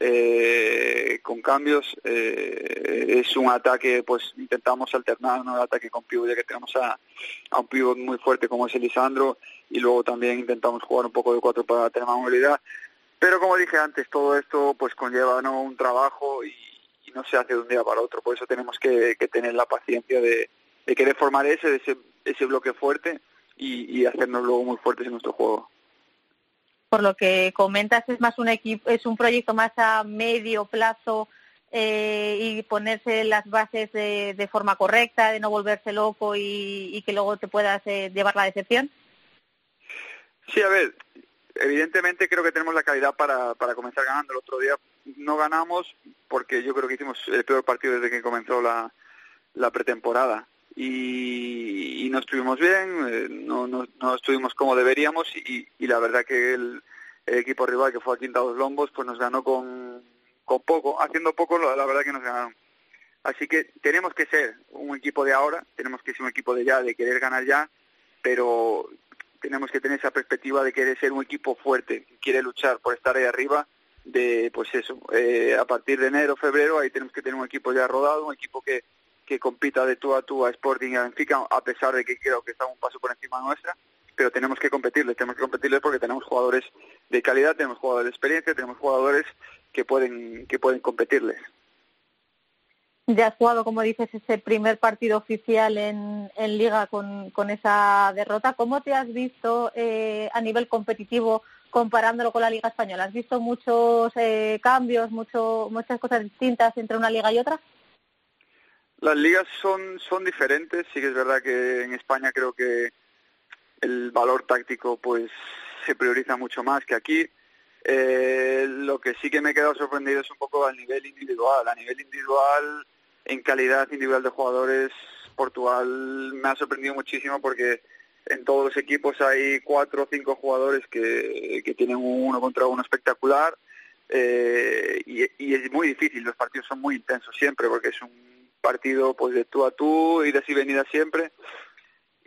eh, con cambios. Eh, es un ataque, pues intentamos alternar un ataque con pivot, ya que tenemos a, un pivot muy fuerte como es Elisandro, y luego también intentamos jugar un poco de cuatro para tener más movilidad. Pero como dije antes, todo esto pues conlleva ¿no? un trabajo y, no se hace de un día para otro. Por eso tenemos que, tener la paciencia de, querer formar ese, ese, ese bloque fuerte y, hacernos luego muy fuertes en nuestro juego. Por lo que comentas, es más un equipo, es un proyecto más a medio plazo eh, y ponerse las bases de, forma correcta, de no volverse loco y, que luego te puedas eh, llevar la decepción. Sí, a ver, evidentemente creo que tenemos la calidad para, para comenzar ganando. El otro día no ganamos porque yo creo que hicimos el peor partido desde que comenzó la, la pretemporada. Y, y, no estuvimos bien, eh, no, no, no, estuvimos como deberíamos y, y la verdad que el, equipo rival que fue a Quinta dos Lombos pues nos ganó con, con poco, haciendo poco la, verdad que nos ganaron. Así que tenemos que ser un equipo de ahora, tenemos que ser un equipo de ya, de querer ganar ya, pero tenemos que tener esa perspectiva de querer ser un equipo fuerte, quiere luchar por estar ahí arriba de, pues eso, eh, a partir de enero, febrero, ahí tenemos que tener un equipo ya rodado, un equipo que, que compita de tú a tú a Sporting y a Benfica, a pesar de que creo que está un paso por encima nuestra, pero tenemos que competirles, tenemos que competirles porque tenemos jugadores de calidad, tenemos jugadores de experiencia, tenemos jugadores que pueden, que pueden competirles. Ya has jugado, como dices, ese primer partido oficial en, en Liga con, con esa derrota. ¿Cómo te has visto eh, a nivel competitivo comparándolo con la Liga Española? ¿Has visto muchos eh, cambios, mucho, muchas cosas distintas entre una liga y otra? Las ligas son, son diferentes. Sí que es verdad que en España creo que el valor táctico pues se prioriza mucho más que aquí. Eh, lo que sí que me he quedado sorprendido es un poco al nivel individual. A nivel individual, en calidad individual de jugadores, Portugal me ha sorprendido muchísimo porque en todos los equipos hay cuatro o cinco jugadores que, que tienen uno contra uno espectacular eh, y, y, es muy difícil, los partidos son muy intensos siempre porque es un partido pues de tú a tú, idas y venidas siempre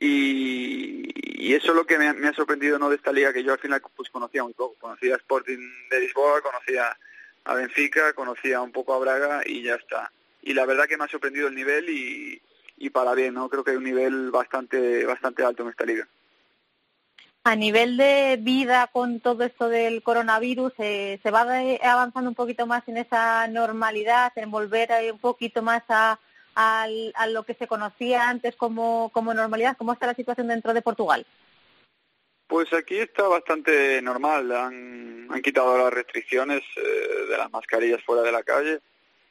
y, y eso es lo que me, ha sorprendido no de esta liga que yo al final pues conocía muy poco, conocía a Sporting de Lisboa, conocía a Benfica, conocía un poco a Braga y ya está. Y la verdad que me ha sorprendido el nivel y, y para bien, ¿no? Creo que hay un nivel bastante, bastante alto en esta liga. A nivel de vida con todo esto del coronavirus, eh, ¿se va avanzando un poquito más en esa normalidad, en volver un poquito más a, a, lo que se conocía antes como, como normalidad? ¿Cómo está la situación dentro de Portugal? Pues aquí está bastante normal. Han, han quitado las restricciones eh, de las mascarillas fuera de la calle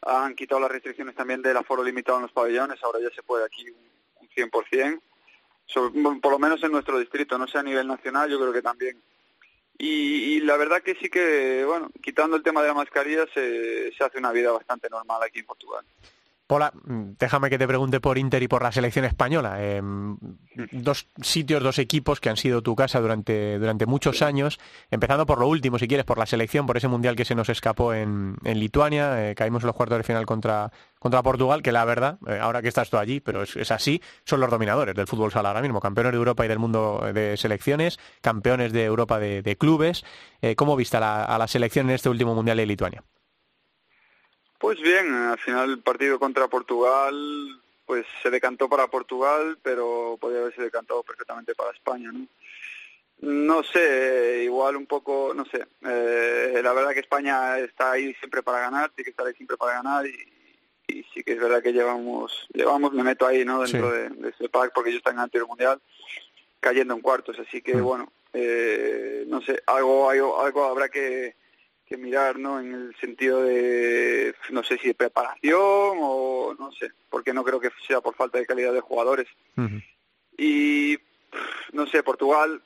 han quitado las restricciones también del aforo limitado en los pabellones, ahora ya se puede aquí un, 100%, por lo menos en nuestro distrito, no sé a nivel nacional, yo creo que también. Y, la verdad que sí que, bueno, quitando el tema de la mascarilla se, se hace una vida bastante normal aquí en Portugal. Pola, déjame que te pregunte por Inter y por la selección española. Em, dos sitios, dos equipos que han sido tu casa durante, durante muchos años, empezando por lo último, si quieres, por la selección, por ese mundial que se nos escapó en, Lituania, eh, caímos en los cuartos de final contra, contra Portugal, que la verdad, eh, ahora que estás tú allí, pero es, así, son los dominadores del fútbol sala ahora mismo, campeones de Europa y del mundo de selecciones, campeones de Europa de, clubes. Eh, ¿Cómo viste a la selección en este último mundial de Lituania? Pues bien, al final el partido contra Portugal pues se decantó para Portugal, pero podría haberse decantado perfectamente para España, ¿no? No sé, igual un poco, no sé. Eh, la verdad que España está ahí siempre para ganar, tiene que estar ahí siempre para ganar y, sí que es verdad que llevamos, llevamos, me meto ahí, ¿no? Dentro de, ese pack porque ellos están en el anterior mundial cayendo en cuartos, así que mm. bueno, eh, no sé, algo, algo, algo habrá que que mirar, ¿no? En el sentido de, no sé si de preparación o no sé, porque no creo que sea por falta de calidad de jugadores. Y, no sé, Portugal,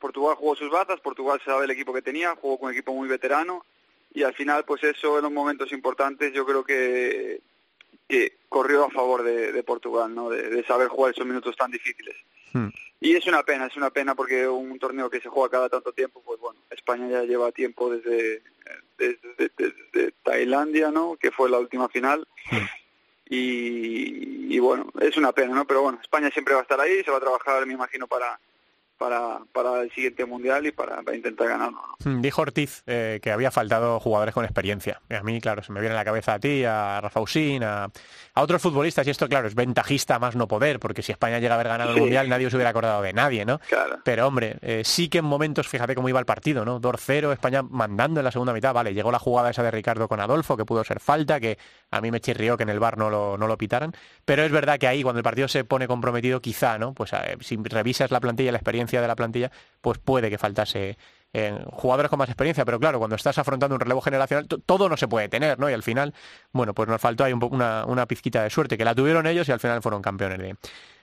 Portugal jugó sus bazas, Portugal sabe el equipo que tenía, jugó con un equipo muy veterano y al final, pues eso en los momentos importantes yo creo que, que corrió a favor de, Portugal, ¿no? De, saber jugar esos minutos tan difíciles. Hmm. Y es una pena, es una pena porque un torneo que se juega cada tanto tiempo, pues bueno, España ya lleva tiempo desde, desde, Tailandia, ¿no? Que fue la última final. Y, y, bueno, es una pena, ¿no? Pero bueno, España siempre va a estar ahí, se va a trabajar, me imagino, para, para, para el siguiente mundial y para, intentar ganarlo. Hmm, dijo Ortiz eh, que había faltado jugadores con experiencia. a mí, claro, se me viene a la cabeza a ti, a Rafa Usín, a, otros futbolistas, y esto, claro, es ventajista más no poder, porque si España llega a haber ganado el mundial, nadie se hubiera acordado de nadie, ¿no? Pero hombre, eh, sí que en momentos, fíjate cómo iba el partido, ¿no? 2-0, España mandando en la segunda mitad, vale, llegó la jugada esa de Ricardo con Adolfo, que pudo ser falta, que a mí me chirrió que en el bar no lo, no lo pitaran, pero es verdad que ahí, cuando el partido se pone comprometido, quizá, ¿no? Pues eh, si revisas la plantilla, la experiencia de la plantilla, pues puede que faltase eh, jugadores con más experiencia, pero claro, cuando estás afrontando un relevo generacional, todo no se puede tener, ¿no? Y al final, bueno, pues nos faltó ahí una, una pizquita de suerte, que la tuvieron ellos y al final fueron campeones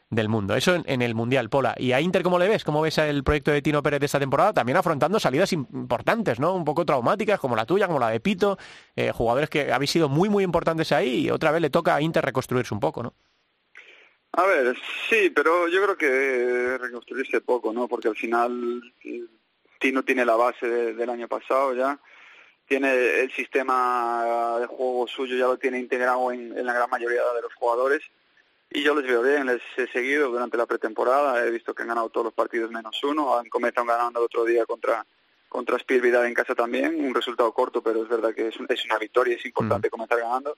del mundo. Eso en, el Mundial, Pola. ¿Y a Inter cómo le ves? ¿Cómo ves el proyecto de Tino Pérez de esta temporada? También afrontando salidas importantes, ¿no? Un poco traumáticas, como la tuya, como la de Pito, eh, jugadores que habéis sido muy, muy importantes ahí y otra vez le toca a Inter reconstruirse un poco, ¿no? A ver, sí, pero yo creo que reconstruirse poco, ¿no? Porque al final Tino tiene la base del año pasado ya, tiene el sistema de juego suyo, ya lo tiene integrado en, la gran mayoría de los jugadores. Y yo les veo bien, les he seguido durante la pretemporada, he visto que han ganado todos los partidos menos uno, han comenzado ganando el otro día contra contra Vidal en casa también, un resultado corto, pero es verdad que es, es una victoria, es importante mm. comenzar ganando.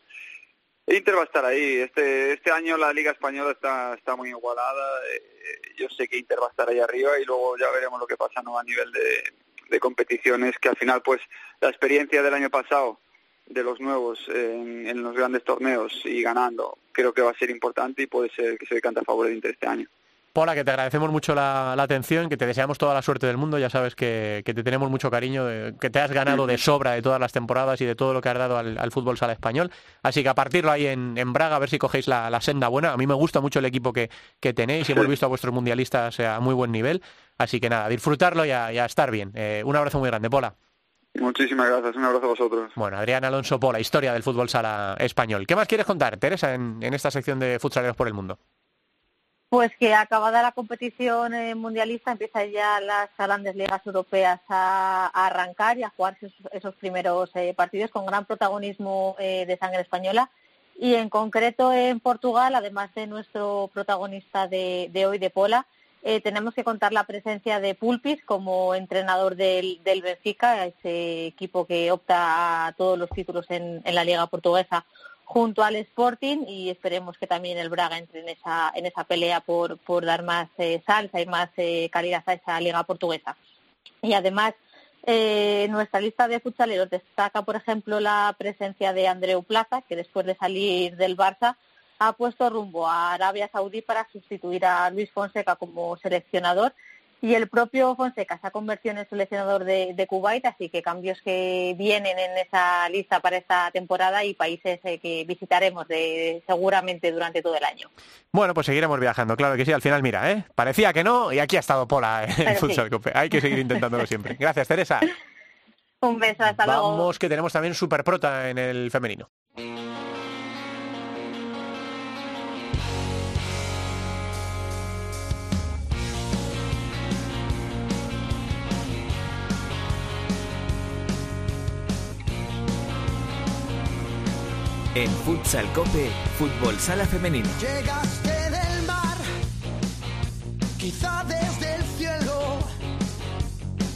Inter va a estar ahí. Este este año la Liga Española está está muy igualada. Eh, yo sé que Inter va a estar ahí arriba y luego ya veremos lo que pasa ¿no? a nivel de, competiciones, que al final pues la experiencia del año pasado de los nuevos en, en, los grandes torneos y ganando creo que va a ser importante y puede ser que se decante a favor de Inter este año. Pola, que te agradecemos mucho la, atención, que te deseamos toda la suerte del mundo, ya sabes que, te tenemos mucho cariño, que te has ganado de sobra de todas las temporadas y de todo lo que has dado al, fútbol sala español. Así que a partirlo ahí en, Braga, a ver si cogéis la, senda buena. A mí me gusta mucho el equipo que, tenéis y hemos visto a vuestros mundialistas a muy buen nivel. Así que nada, disfrutarlo y a, estar bien. Eh, un abrazo muy grande, Pola. Muchísimas gracias, un abrazo a vosotros. Bueno, Adrián Alonso Pola, historia del fútbol sala español. ¿Qué más quieres contar, Teresa, en, en esta sección de futsaleros por el mundo? Pues que acabada la competición eh, mundialista empiezan ya las grandes ligas europeas a, arrancar y a jugar esos, primeros eh, partidos con gran protagonismo eh, de sangre española. Y en concreto en Portugal, además de nuestro protagonista de, hoy, de Pola, tenemos que contar la presencia de Pulpis como entrenador del, Benfica, ese equipo que opta a todos los títulos en la liga portuguesa junto al Sporting y esperemos que también el Braga entre en esa, en esa pelea por, por dar más eh, salsa y más eh, calidad a esa liga portuguesa. Y además, eh, nuestra lista de futsaleros destaca, por ejemplo, la presencia de Andreu Plaza, que después de salir del Barça ha puesto rumbo a Arabia Saudí para sustituir a Luis Fonseca como seleccionador y el propio Fonseca se ha convertido en el seleccionador de, de, Kuwait, así que cambios que vienen en esa lista para esta temporada y países eh, que visitaremos de, seguramente durante todo el año. Bueno, pues seguiremos viajando, claro que sí. Al final, mira, ¿eh? parecía que no y aquí ha estado Pola en Futsal Hay que seguir intentándolo siempre. Gracias, Teresa. Un beso, hasta luego. Vamos, que tenemos también Superprota en el femenino. En Futsal Cope, Fútbol Sala Femenino. Llegaste del mar, quizá desde el cielo,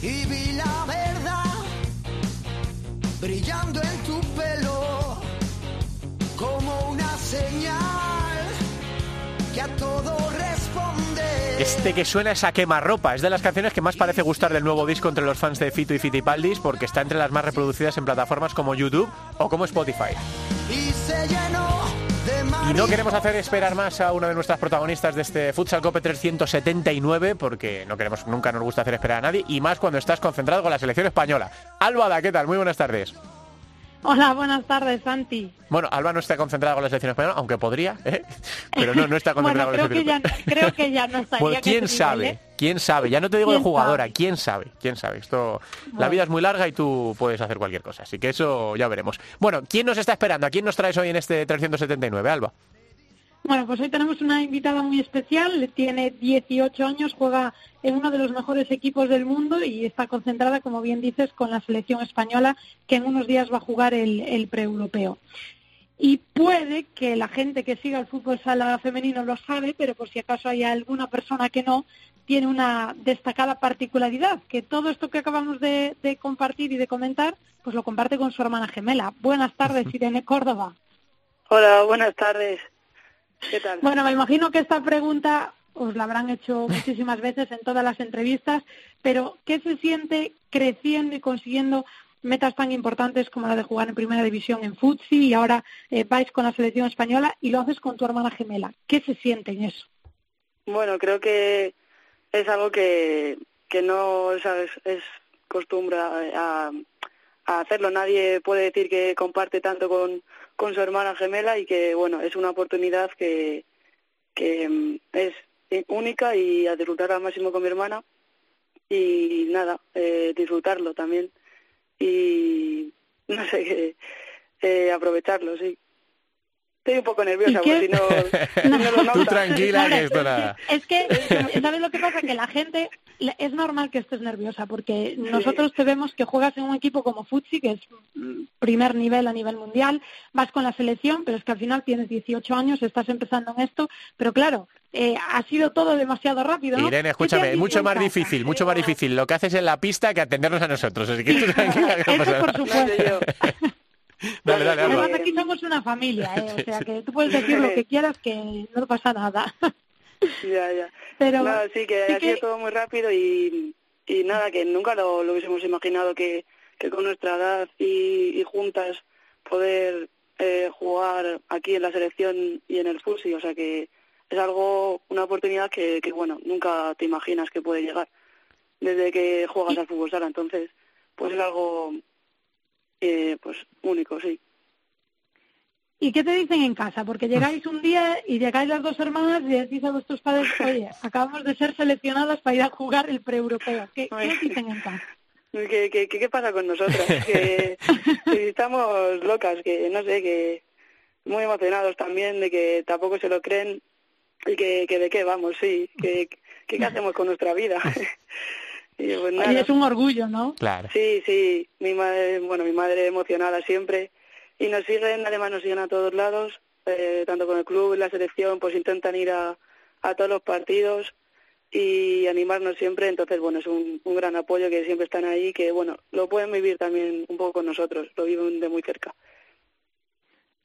y vi la verdad brillando en Este que suena es a quemarropa, es de las canciones que más parece gustar del nuevo disco entre los fans de Fito y Fitipaldis porque está entre las más reproducidas en plataformas como YouTube o como Spotify. Y se llenó de Y no queremos hacer esperar más a una de nuestras protagonistas de este Futsal Cope 379 porque no queremos, nunca nos gusta hacer esperar a nadie y más cuando estás concentrado con la selección española. Álvada, ¿qué tal? Muy buenas tardes. Hola, buenas tardes, Santi. Bueno, Alba no está concentrada con la selección española, aunque podría, ¿eh? pero no, no está concentrada bueno, con la creo que, selección ya, creo que ya no estaría. Bueno, quién sabe, nivel, ¿eh? quién sabe. Ya no te digo de ¿Quién jugadora, sabe? quién sabe, quién sabe. Esto, la vida es muy larga y tú puedes hacer cualquier cosa, así que eso ya veremos. Bueno, ¿quién nos está esperando? ¿A quién nos traes hoy en este 379, Alba? Bueno, pues hoy tenemos una invitada muy especial. Tiene 18 años, juega en uno de los mejores equipos del mundo y está concentrada, como bien dices, con la selección española, que en unos días va a jugar el, el pre-europeo. Y puede que la gente que siga el fútbol sala femenino lo sabe, pero por si acaso hay alguna persona que no, tiene una destacada particularidad, que todo esto que acabamos de, de compartir y de comentar, pues lo comparte con su hermana gemela. Buenas tardes, Irene Córdoba. Hola, buenas tardes. ¿Qué tal? Bueno, me imagino que esta pregunta os la habrán hecho muchísimas veces en todas las entrevistas, pero ¿qué se siente creciendo y consiguiendo metas tan importantes como la de jugar en primera división en Futsi y ahora eh, vais con la selección española y lo haces con tu hermana gemela? ¿Qué se siente en eso? Bueno, creo que es algo que, que no sabes, es costumbre a, a hacerlo. Nadie puede decir que comparte tanto con, con su hermana gemela y que, bueno, es una oportunidad que, que mm, es única y a disfrutar al máximo con mi hermana y nada, eh, disfrutarlo también y no sé eh, aprovecharlo, sí. Estoy un poco nerviosa porque si no, si no lo Tú tranquila, que esto nada. Es que, ¿sabes lo que pasa? Que la gente, es normal que estés nerviosa, porque nosotros te vemos que juegas en un equipo como Futsi, que es mm, primer nivel a nivel mundial, vas con la selección, pero es que al final tienes 18 años, estás empezando en esto, pero claro, eh, ha sido todo demasiado rápido, ¿no? Irene, ¿Qué te escúchame, mucho más difícil, mucho más difícil lo que haces en la pista que atendernos a nosotros. Así que tú tranquila, que Eso por supuesto. Dale, dale, Alba. Además aquí somos una familia, ¿eh? o sea que tú puedes decir lo que quieras que no pasa nada. Ya, ya. Pero sí, que sí ha que- sido todo muy rápido y, y nada, que nunca lo, lo hubiésemos imaginado que, que con nuestra edad y, y juntas poder eh, jugar aquí en la selección y en el FUSI, o sea que es algo, una oportunidad que, que bueno, nunca te imaginas que puede llegar desde que juegas al fútbol sala, entonces pues es algo eh, pues único, sí. ¿Y qué te dicen en casa? Porque llegáis un día y llegáis las dos hermanas y decís a vuestros padres, oye, acabamos de ser seleccionadas para ir a jugar el pre-europeo. ¿Qué, ¿Qué os dicen en casa? ¿Qué, qué, pasa con nosotras? que, que estamos locas, que no sé, que muy emocionados también de que tampoco se lo creen y que, que de qué vamos, sí, que, que qué hacemos con nuestra vida. y pues nada. Es un orgullo, ¿no? Claro. Sí, sí, mi madre, bueno, mi madre emocionada siempre y nos siguen, además nos siguen a todos lados, eh, tanto con el club la selección, pues intentan ir a, a todos los partidos y animarnos siempre, entonces bueno, es un, un gran apoyo que siempre están ahí, que bueno, lo pueden vivir también un poco con nosotros, lo viven de muy cerca.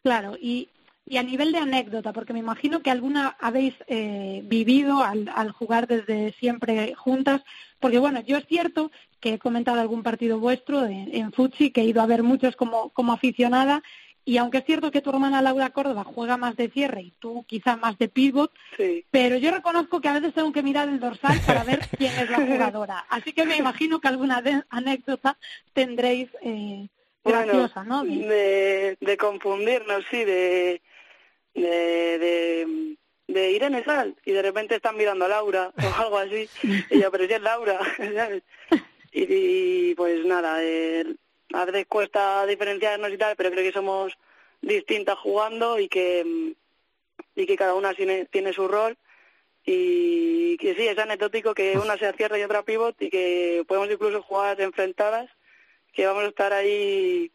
Claro, y, y a nivel de anécdota, porque me imagino que alguna habéis eh, vivido al, al jugar desde siempre juntas, porque bueno, yo es cierto que he comentado algún partido vuestro en, en Futsi, que he ido a ver muchos como, como aficionada, y aunque es cierto que tu hermana Laura Córdoba juega más de cierre y tú quizá más de pivot, Sí. pero yo reconozco que a veces tengo que mirar el dorsal para ver quién es la jugadora. Así que me imagino que alguna de- anécdota tendréis eh, graciosa, ¿no? De confundirnos, sí, de, de, de, de Irene Sal, y de repente están mirando a Laura o algo así, y yo, pero si es Laura, ¿sabes? Y, y, pues nada, eh, a veces cuesta diferenciarnos y tal, pero creo que somos distintas jugando y que, mm, y que cada una tiene, tiene su rol. Y que sí, es anecdótico que una sea cierra y otra pivot y que podemos incluso jugar enfrentadas, que vamos a estar ahí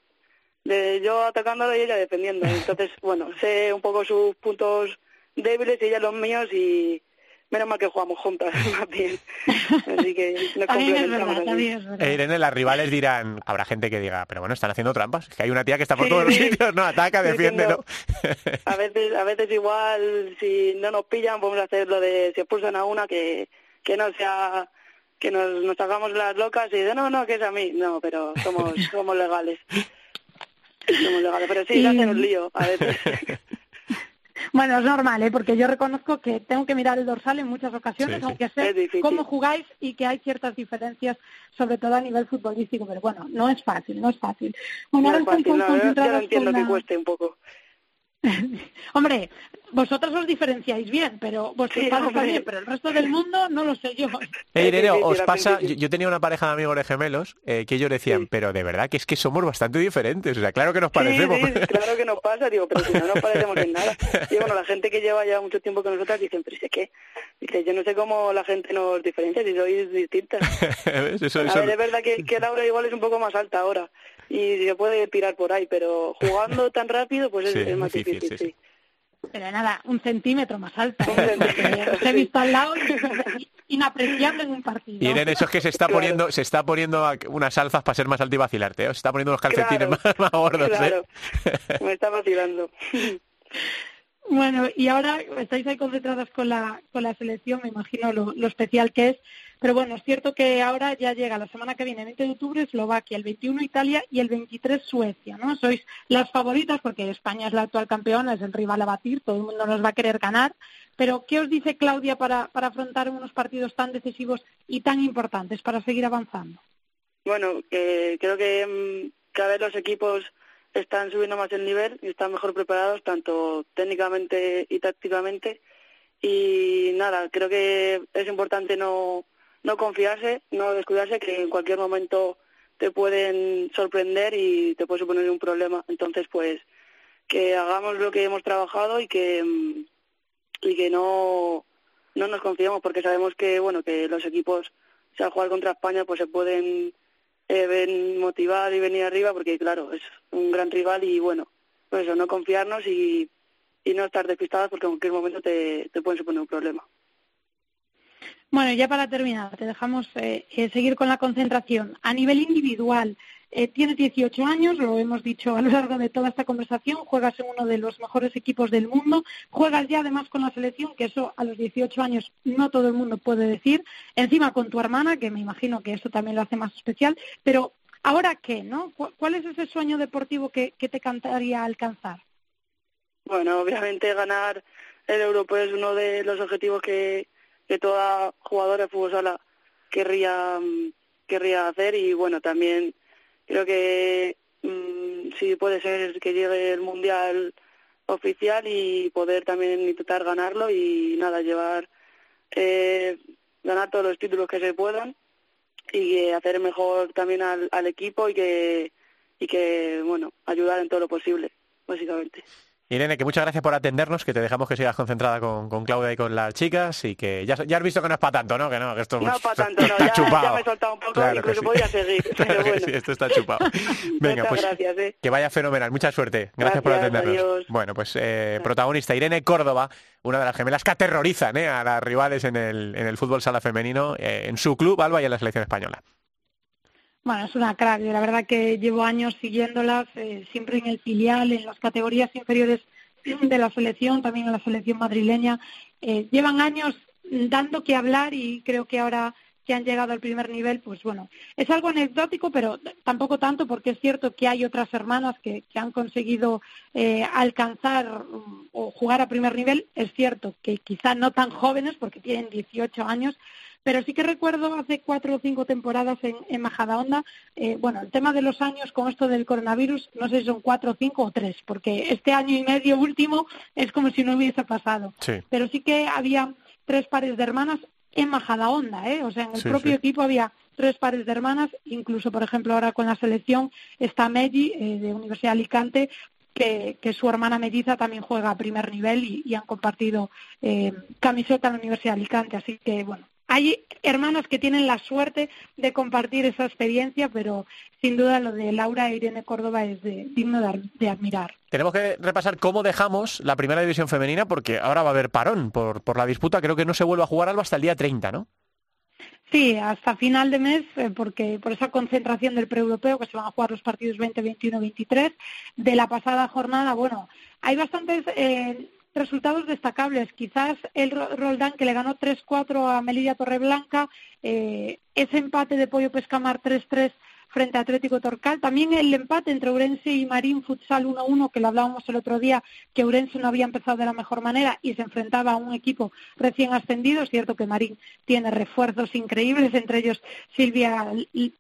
de yo atacándola y ella defendiendo. Entonces, bueno, sé un poco sus puntos débiles y ella los míos y, menos mal que jugamos juntas más bien. Así que nos complementamos eh, Irene, las rivales dirán, habrá gente que diga, pero bueno, están haciendo trampas, que hay una tía que está por todos los sitios, no, ataca, defiende, ¿no? a veces, a veces igual, si no nos pillan, podemos hacer lo de si expulsan a una que, que no sea que nos, nos hagamos las locas y de no, no, que es a mí. No, pero somos, somos legales. Pero sí, hacen un lío a veces. Bueno, es normal, ¿eh? porque yo reconozco que tengo que mirar el dorsal en muchas ocasiones, aunque sé cómo jugáis y que hay ciertas diferencias, sobre todo a nivel futbolístico, pero bueno, no es fácil, no es fácil. no es fácil, yo, entiendo que cueste un poco. Hombre, vosotros os diferenciáis bien, pero vosotros también, pero el resto del mundo no lo sé yo. Eh, os pasa, yo, tenía una pareja de amigos de gemelos eh, que ellos decían, pero de verdad que es que somos bastante diferentes, o sea, claro que nos parecemos. claro que nos pasa, digo, pero si no nos parecemos en nada. Y bueno, la gente que lleva ya mucho tiempo con nosotras dicen, pero es que, dice, yo no sé cómo la gente nos diferencia si sois distintas. eso, A ver, es verdad que, que Laura igual es un poco más alta ahora y se puede tirar por ahí, pero jugando tan rápido, pues es, más difícil, sí. Pero nada, un centímetro más alto. Os he visto al lado inapreciable en un partido. Y en eso es que se está poniendo, se está poniendo unas alzas para ser más alto y vacilarte, ¿eh? se está poniendo los calcetines más, gordos. ¿eh? Me está vacilando. Bueno, y ahora estáis ahí concentradas con la, con la selección, me imagino lo, lo especial que es. Pero bueno, es cierto que ahora ya llega la semana que viene, el 20 de octubre, Eslovaquia, el 21 Italia y el 23 Suecia, ¿no? Sois las favoritas porque España es la actual campeona, es el rival a batir, todo el mundo nos va a querer ganar. Pero, ¿qué os dice Claudia para, para afrontar unos partidos tan decisivos y tan importantes para seguir avanzando? Bueno, creo que mm, cada vez los equipos están subiendo más el nivel y están mejor preparados, tanto técnicamente y tácticamente. Y nada, creo que es importante no no confiarse, no descuidarse, que en cualquier momento te pueden sorprender y te puede suponer un problema. Entonces, pues, que hagamos lo que hemos trabajado y que, mm, y que no, no nos confiemos, porque sabemos que, bueno, que los equipos, si al jugar contra España, pues se pueden eh, motivar y venir arriba, porque, claro, es un gran rival y, bueno, pues eso, no confiarnos y, y no estar despistados, porque en cualquier momento te, te pueden suponer un problema. Bueno, ya para terminar, te dejamos eh, eh, seguir con la concentración. A nivel individual, eh, tienes 18 años, lo hemos dicho a lo largo de toda esta conversación, juegas en uno de los mejores equipos del mundo, juegas ya además con la selección, que eso a los 18 años no todo el mundo puede decir, encima con tu hermana, que me imagino que eso también lo hace más especial, pero ¿ahora qué? no? ¿Cuál es ese sueño deportivo que, que te encantaría alcanzar? Bueno, obviamente ganar el europeo es uno de los objetivos que que toda jugadora de fútbol sala querría, mm, querría hacer y bueno, también creo que mm, sí puede ser que llegue el Mundial oficial y poder también intentar ganarlo y nada, llevar, eh, ganar todos los títulos que se puedan y hacer mejor también al, al equipo y que, y que, bueno, ayudar en todo lo posible, básicamente. Irene, que muchas gracias por atendernos, que te dejamos que sigas concentrada con, con Claudia y con las chicas y que ya, ya has visto que no es para tanto, ¿no? Que no, que esto no para tanto, no, ya, chupado. ya me he soltado un poco, claro incluso sí. podía seguir, pero bueno. sí, esto está chupado. Venga, pues gracias, ¿eh? que vaya fenomenal, mucha suerte. Gracias, gracias por atendernos. Adiós. Bueno, pues eh, protagonista Irene Córdoba, una de las gemelas que aterrorizan ¿eh? a las rivales en el, en el fútbol sala femenino, eh, en su club, Alba, y en la selección española. Bueno, es una crack, la verdad que llevo años siguiéndolas, eh, siempre en el filial, en las categorías inferiores de la selección, también en la selección madrileña. Eh, llevan años dando que hablar y creo que ahora que han llegado al primer nivel, pues bueno, es algo anecdótico, pero tampoco tanto porque es cierto que hay otras hermanas que, que han conseguido eh, alcanzar um, o jugar a primer nivel. Es cierto que quizá no tan jóvenes porque tienen 18 años, pero sí que recuerdo hace cuatro o cinco temporadas en, en Majadahonda, eh, bueno, el tema de los años con esto del coronavirus, no sé si son cuatro, cinco o tres, porque este año y medio último es como si no hubiese pasado. Sí. Pero sí que había tres pares de hermanas en Majadahonda, ¿eh? O sea, en el Sí, propio sí. equipo había tres pares de hermanas, incluso, por ejemplo, ahora con la selección está Meggi, eh, de Universidad de Alicante, que, su hermana melliza también juega a primer nivel y, han compartido eh, camiseta en la Universidad de Alicante. Así que, bueno, hay hermanos que tienen la suerte de compartir esa experiencia, pero sin duda lo de Laura e Irene Córdoba es digno de, admirar. Tenemos que repasar cómo dejamos la primera división femenina, porque ahora va a haber parón por, por la disputa. Creo que no se vuelve a jugar algo hasta el día 30, ¿no? Sí, hasta final de mes, eh, porque por esa concentración del pre-europeo que se van a jugar los partidos 20, 21, 23 de la pasada jornada, bueno, hay bastantes eh, resultados destacables. Quizás el Roldán que le ganó 3-4 a Melilla Torreblanca, eh, ese empate de Pollo Pescamar 3-3 frente a Atlético Torcal. También el empate entre Urense y Marín Futsal 1-1, que lo hablábamos el otro día, que Urense no había empezado de la mejor manera y se enfrentaba a un equipo recién ascendido. Es cierto que Marín tiene refuerzos increíbles, entre ellos Silvia,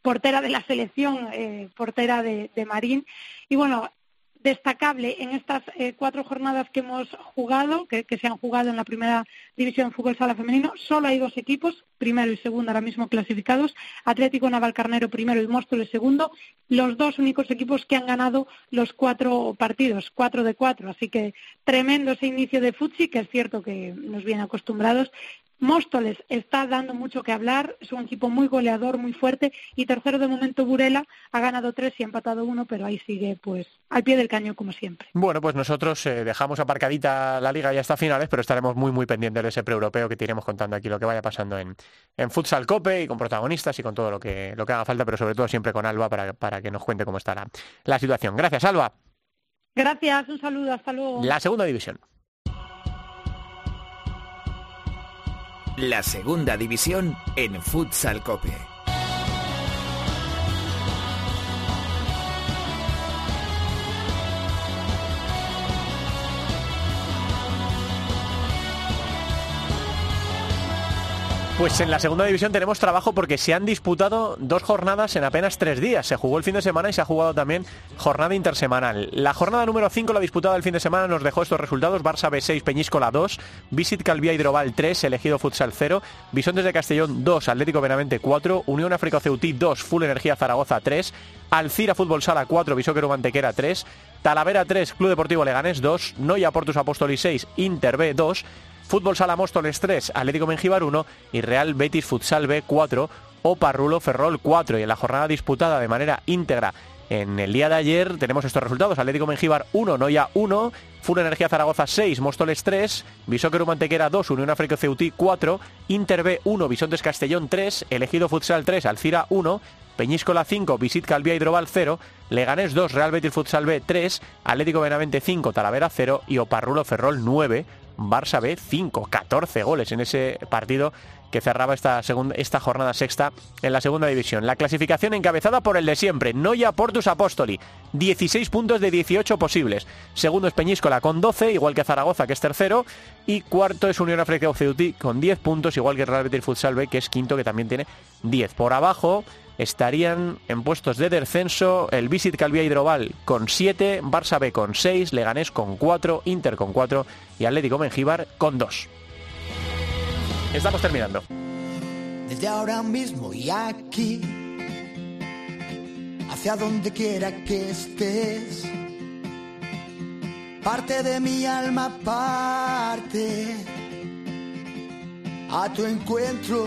portera de la selección, eh, portera de, de Marín. Y bueno, destacable en estas eh, cuatro jornadas que hemos jugado, que, se han jugado en la primera división fútbol sala femenino, solo hay dos equipos, primero y segundo ahora mismo clasificados, Atlético Navalcarnero primero y Móstoles segundo, los dos únicos equipos que han ganado los cuatro partidos, cuatro de cuatro, así que tremendo ese inicio de Futsi, que es cierto que nos viene acostumbrados, Móstoles está dando mucho que hablar, es un equipo muy goleador, muy fuerte, y tercero de momento Burela ha ganado tres y ha empatado uno, pero ahí sigue pues al pie del cañón como siempre. Bueno, pues nosotros eh, dejamos aparcadita la liga ya hasta finales, pero estaremos muy muy pendientes de ese pre-europeo que te iremos contando aquí lo que vaya pasando en, en Futsal Cope y con protagonistas y con todo lo que, lo que haga falta, pero sobre todo siempre con Alba para, para que nos cuente cómo está la situación. Gracias, Alba. Gracias, un saludo, hasta luego. La segunda división. La segunda división en Futsal Cope. Pues en la segunda división tenemos trabajo porque se han disputado dos jornadas en apenas tres días. Se jugó el fin de semana y se ha jugado también jornada intersemanal. La jornada número 5, la disputada el fin de semana, nos dejó estos resultados. Barça B6, Peñíscola 2, Visit Calvía Hidrobal 3, Elegido Futsal 0, Bisontes de Castellón 2, Atlético Benavente 4, Unión África Ceutí 2, Full Energía Zaragoza 3, Alcira Fútbol Sala 4, Bisóquero Mantequera 3, Talavera 3, Club Deportivo Leganés 2, Noia Portus Apóstolis 6, Inter B 2, Fútbol Sala Móstoles 3, Atlético Mengíbar 1 y Real Betis Futsal B 4 o Parrulo Ferrol 4. Y en la jornada disputada de manera íntegra en el día de ayer tenemos estos resultados. Atlético Mengíbar 1, Noya 1, Full Energía Zaragoza 6, Móstoles 3, Bisóquero Mantequera 2, Unión África Ceutí 4, Inter B 1, Bisontes Castellón 3, Elegido Futsal 3, Alcira 1, Peñíscola 5, Visit Calvía Hidrobal 0, Leganés 2, Real Betis Futsal B 3, Atlético Benavente 5, Talavera 0 y Oparrulo Ferrol 9, Barça B 5, 14 goles en ese partido que cerraba esta, segunda, esta jornada sexta en la segunda división. La clasificación encabezada por el de siempre, Noya Portus Apostoli, 16 puntos de 18 posibles. Segundo es Peñíscola con 12, igual que Zaragoza, que es tercero. Y cuarto es Unión Africa Ceuti con 10 puntos, igual que Real Betis Futsal que es quinto, que también tiene 10. Por abajo estarían en puestos de descenso el Visit Calvía Hidrobal con 7, Barça B con 6, Leganés con 4, Inter con 4 y Atlético Mengíbar con 2. Estamos terminando. Desde ahora mismo y aquí, hacia donde quiera que estés, parte de mi alma parte a tu encuentro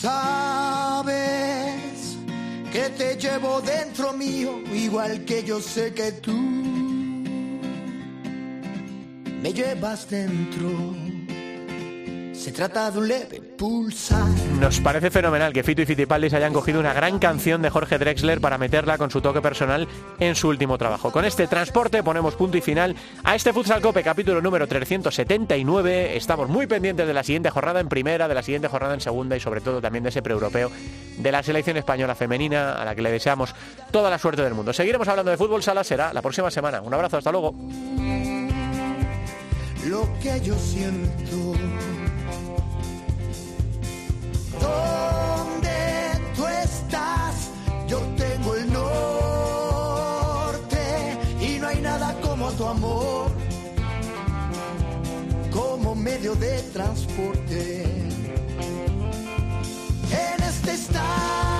Sabes que te llevo dentro mío, igual que yo sé que tú me llevas dentro. Se trata de un leve pulsar. Nos parece fenomenal que Fito y Fitipaldis hayan cogido una gran canción de Jorge Drexler para meterla con su toque personal en su último trabajo. Con este transporte ponemos punto y final a este Futsal Cope capítulo número 379. Estamos muy pendientes de la siguiente jornada en primera, de la siguiente jornada en segunda y sobre todo también de ese pre-europeo de la selección española femenina a la que le deseamos toda la suerte del mundo. Seguiremos hablando de fútbol sala, será la próxima semana. Un abrazo, hasta luego. Lo que yo siento donde tú estás, yo tengo el norte y no hay nada como tu amor, como medio de transporte. En este instante,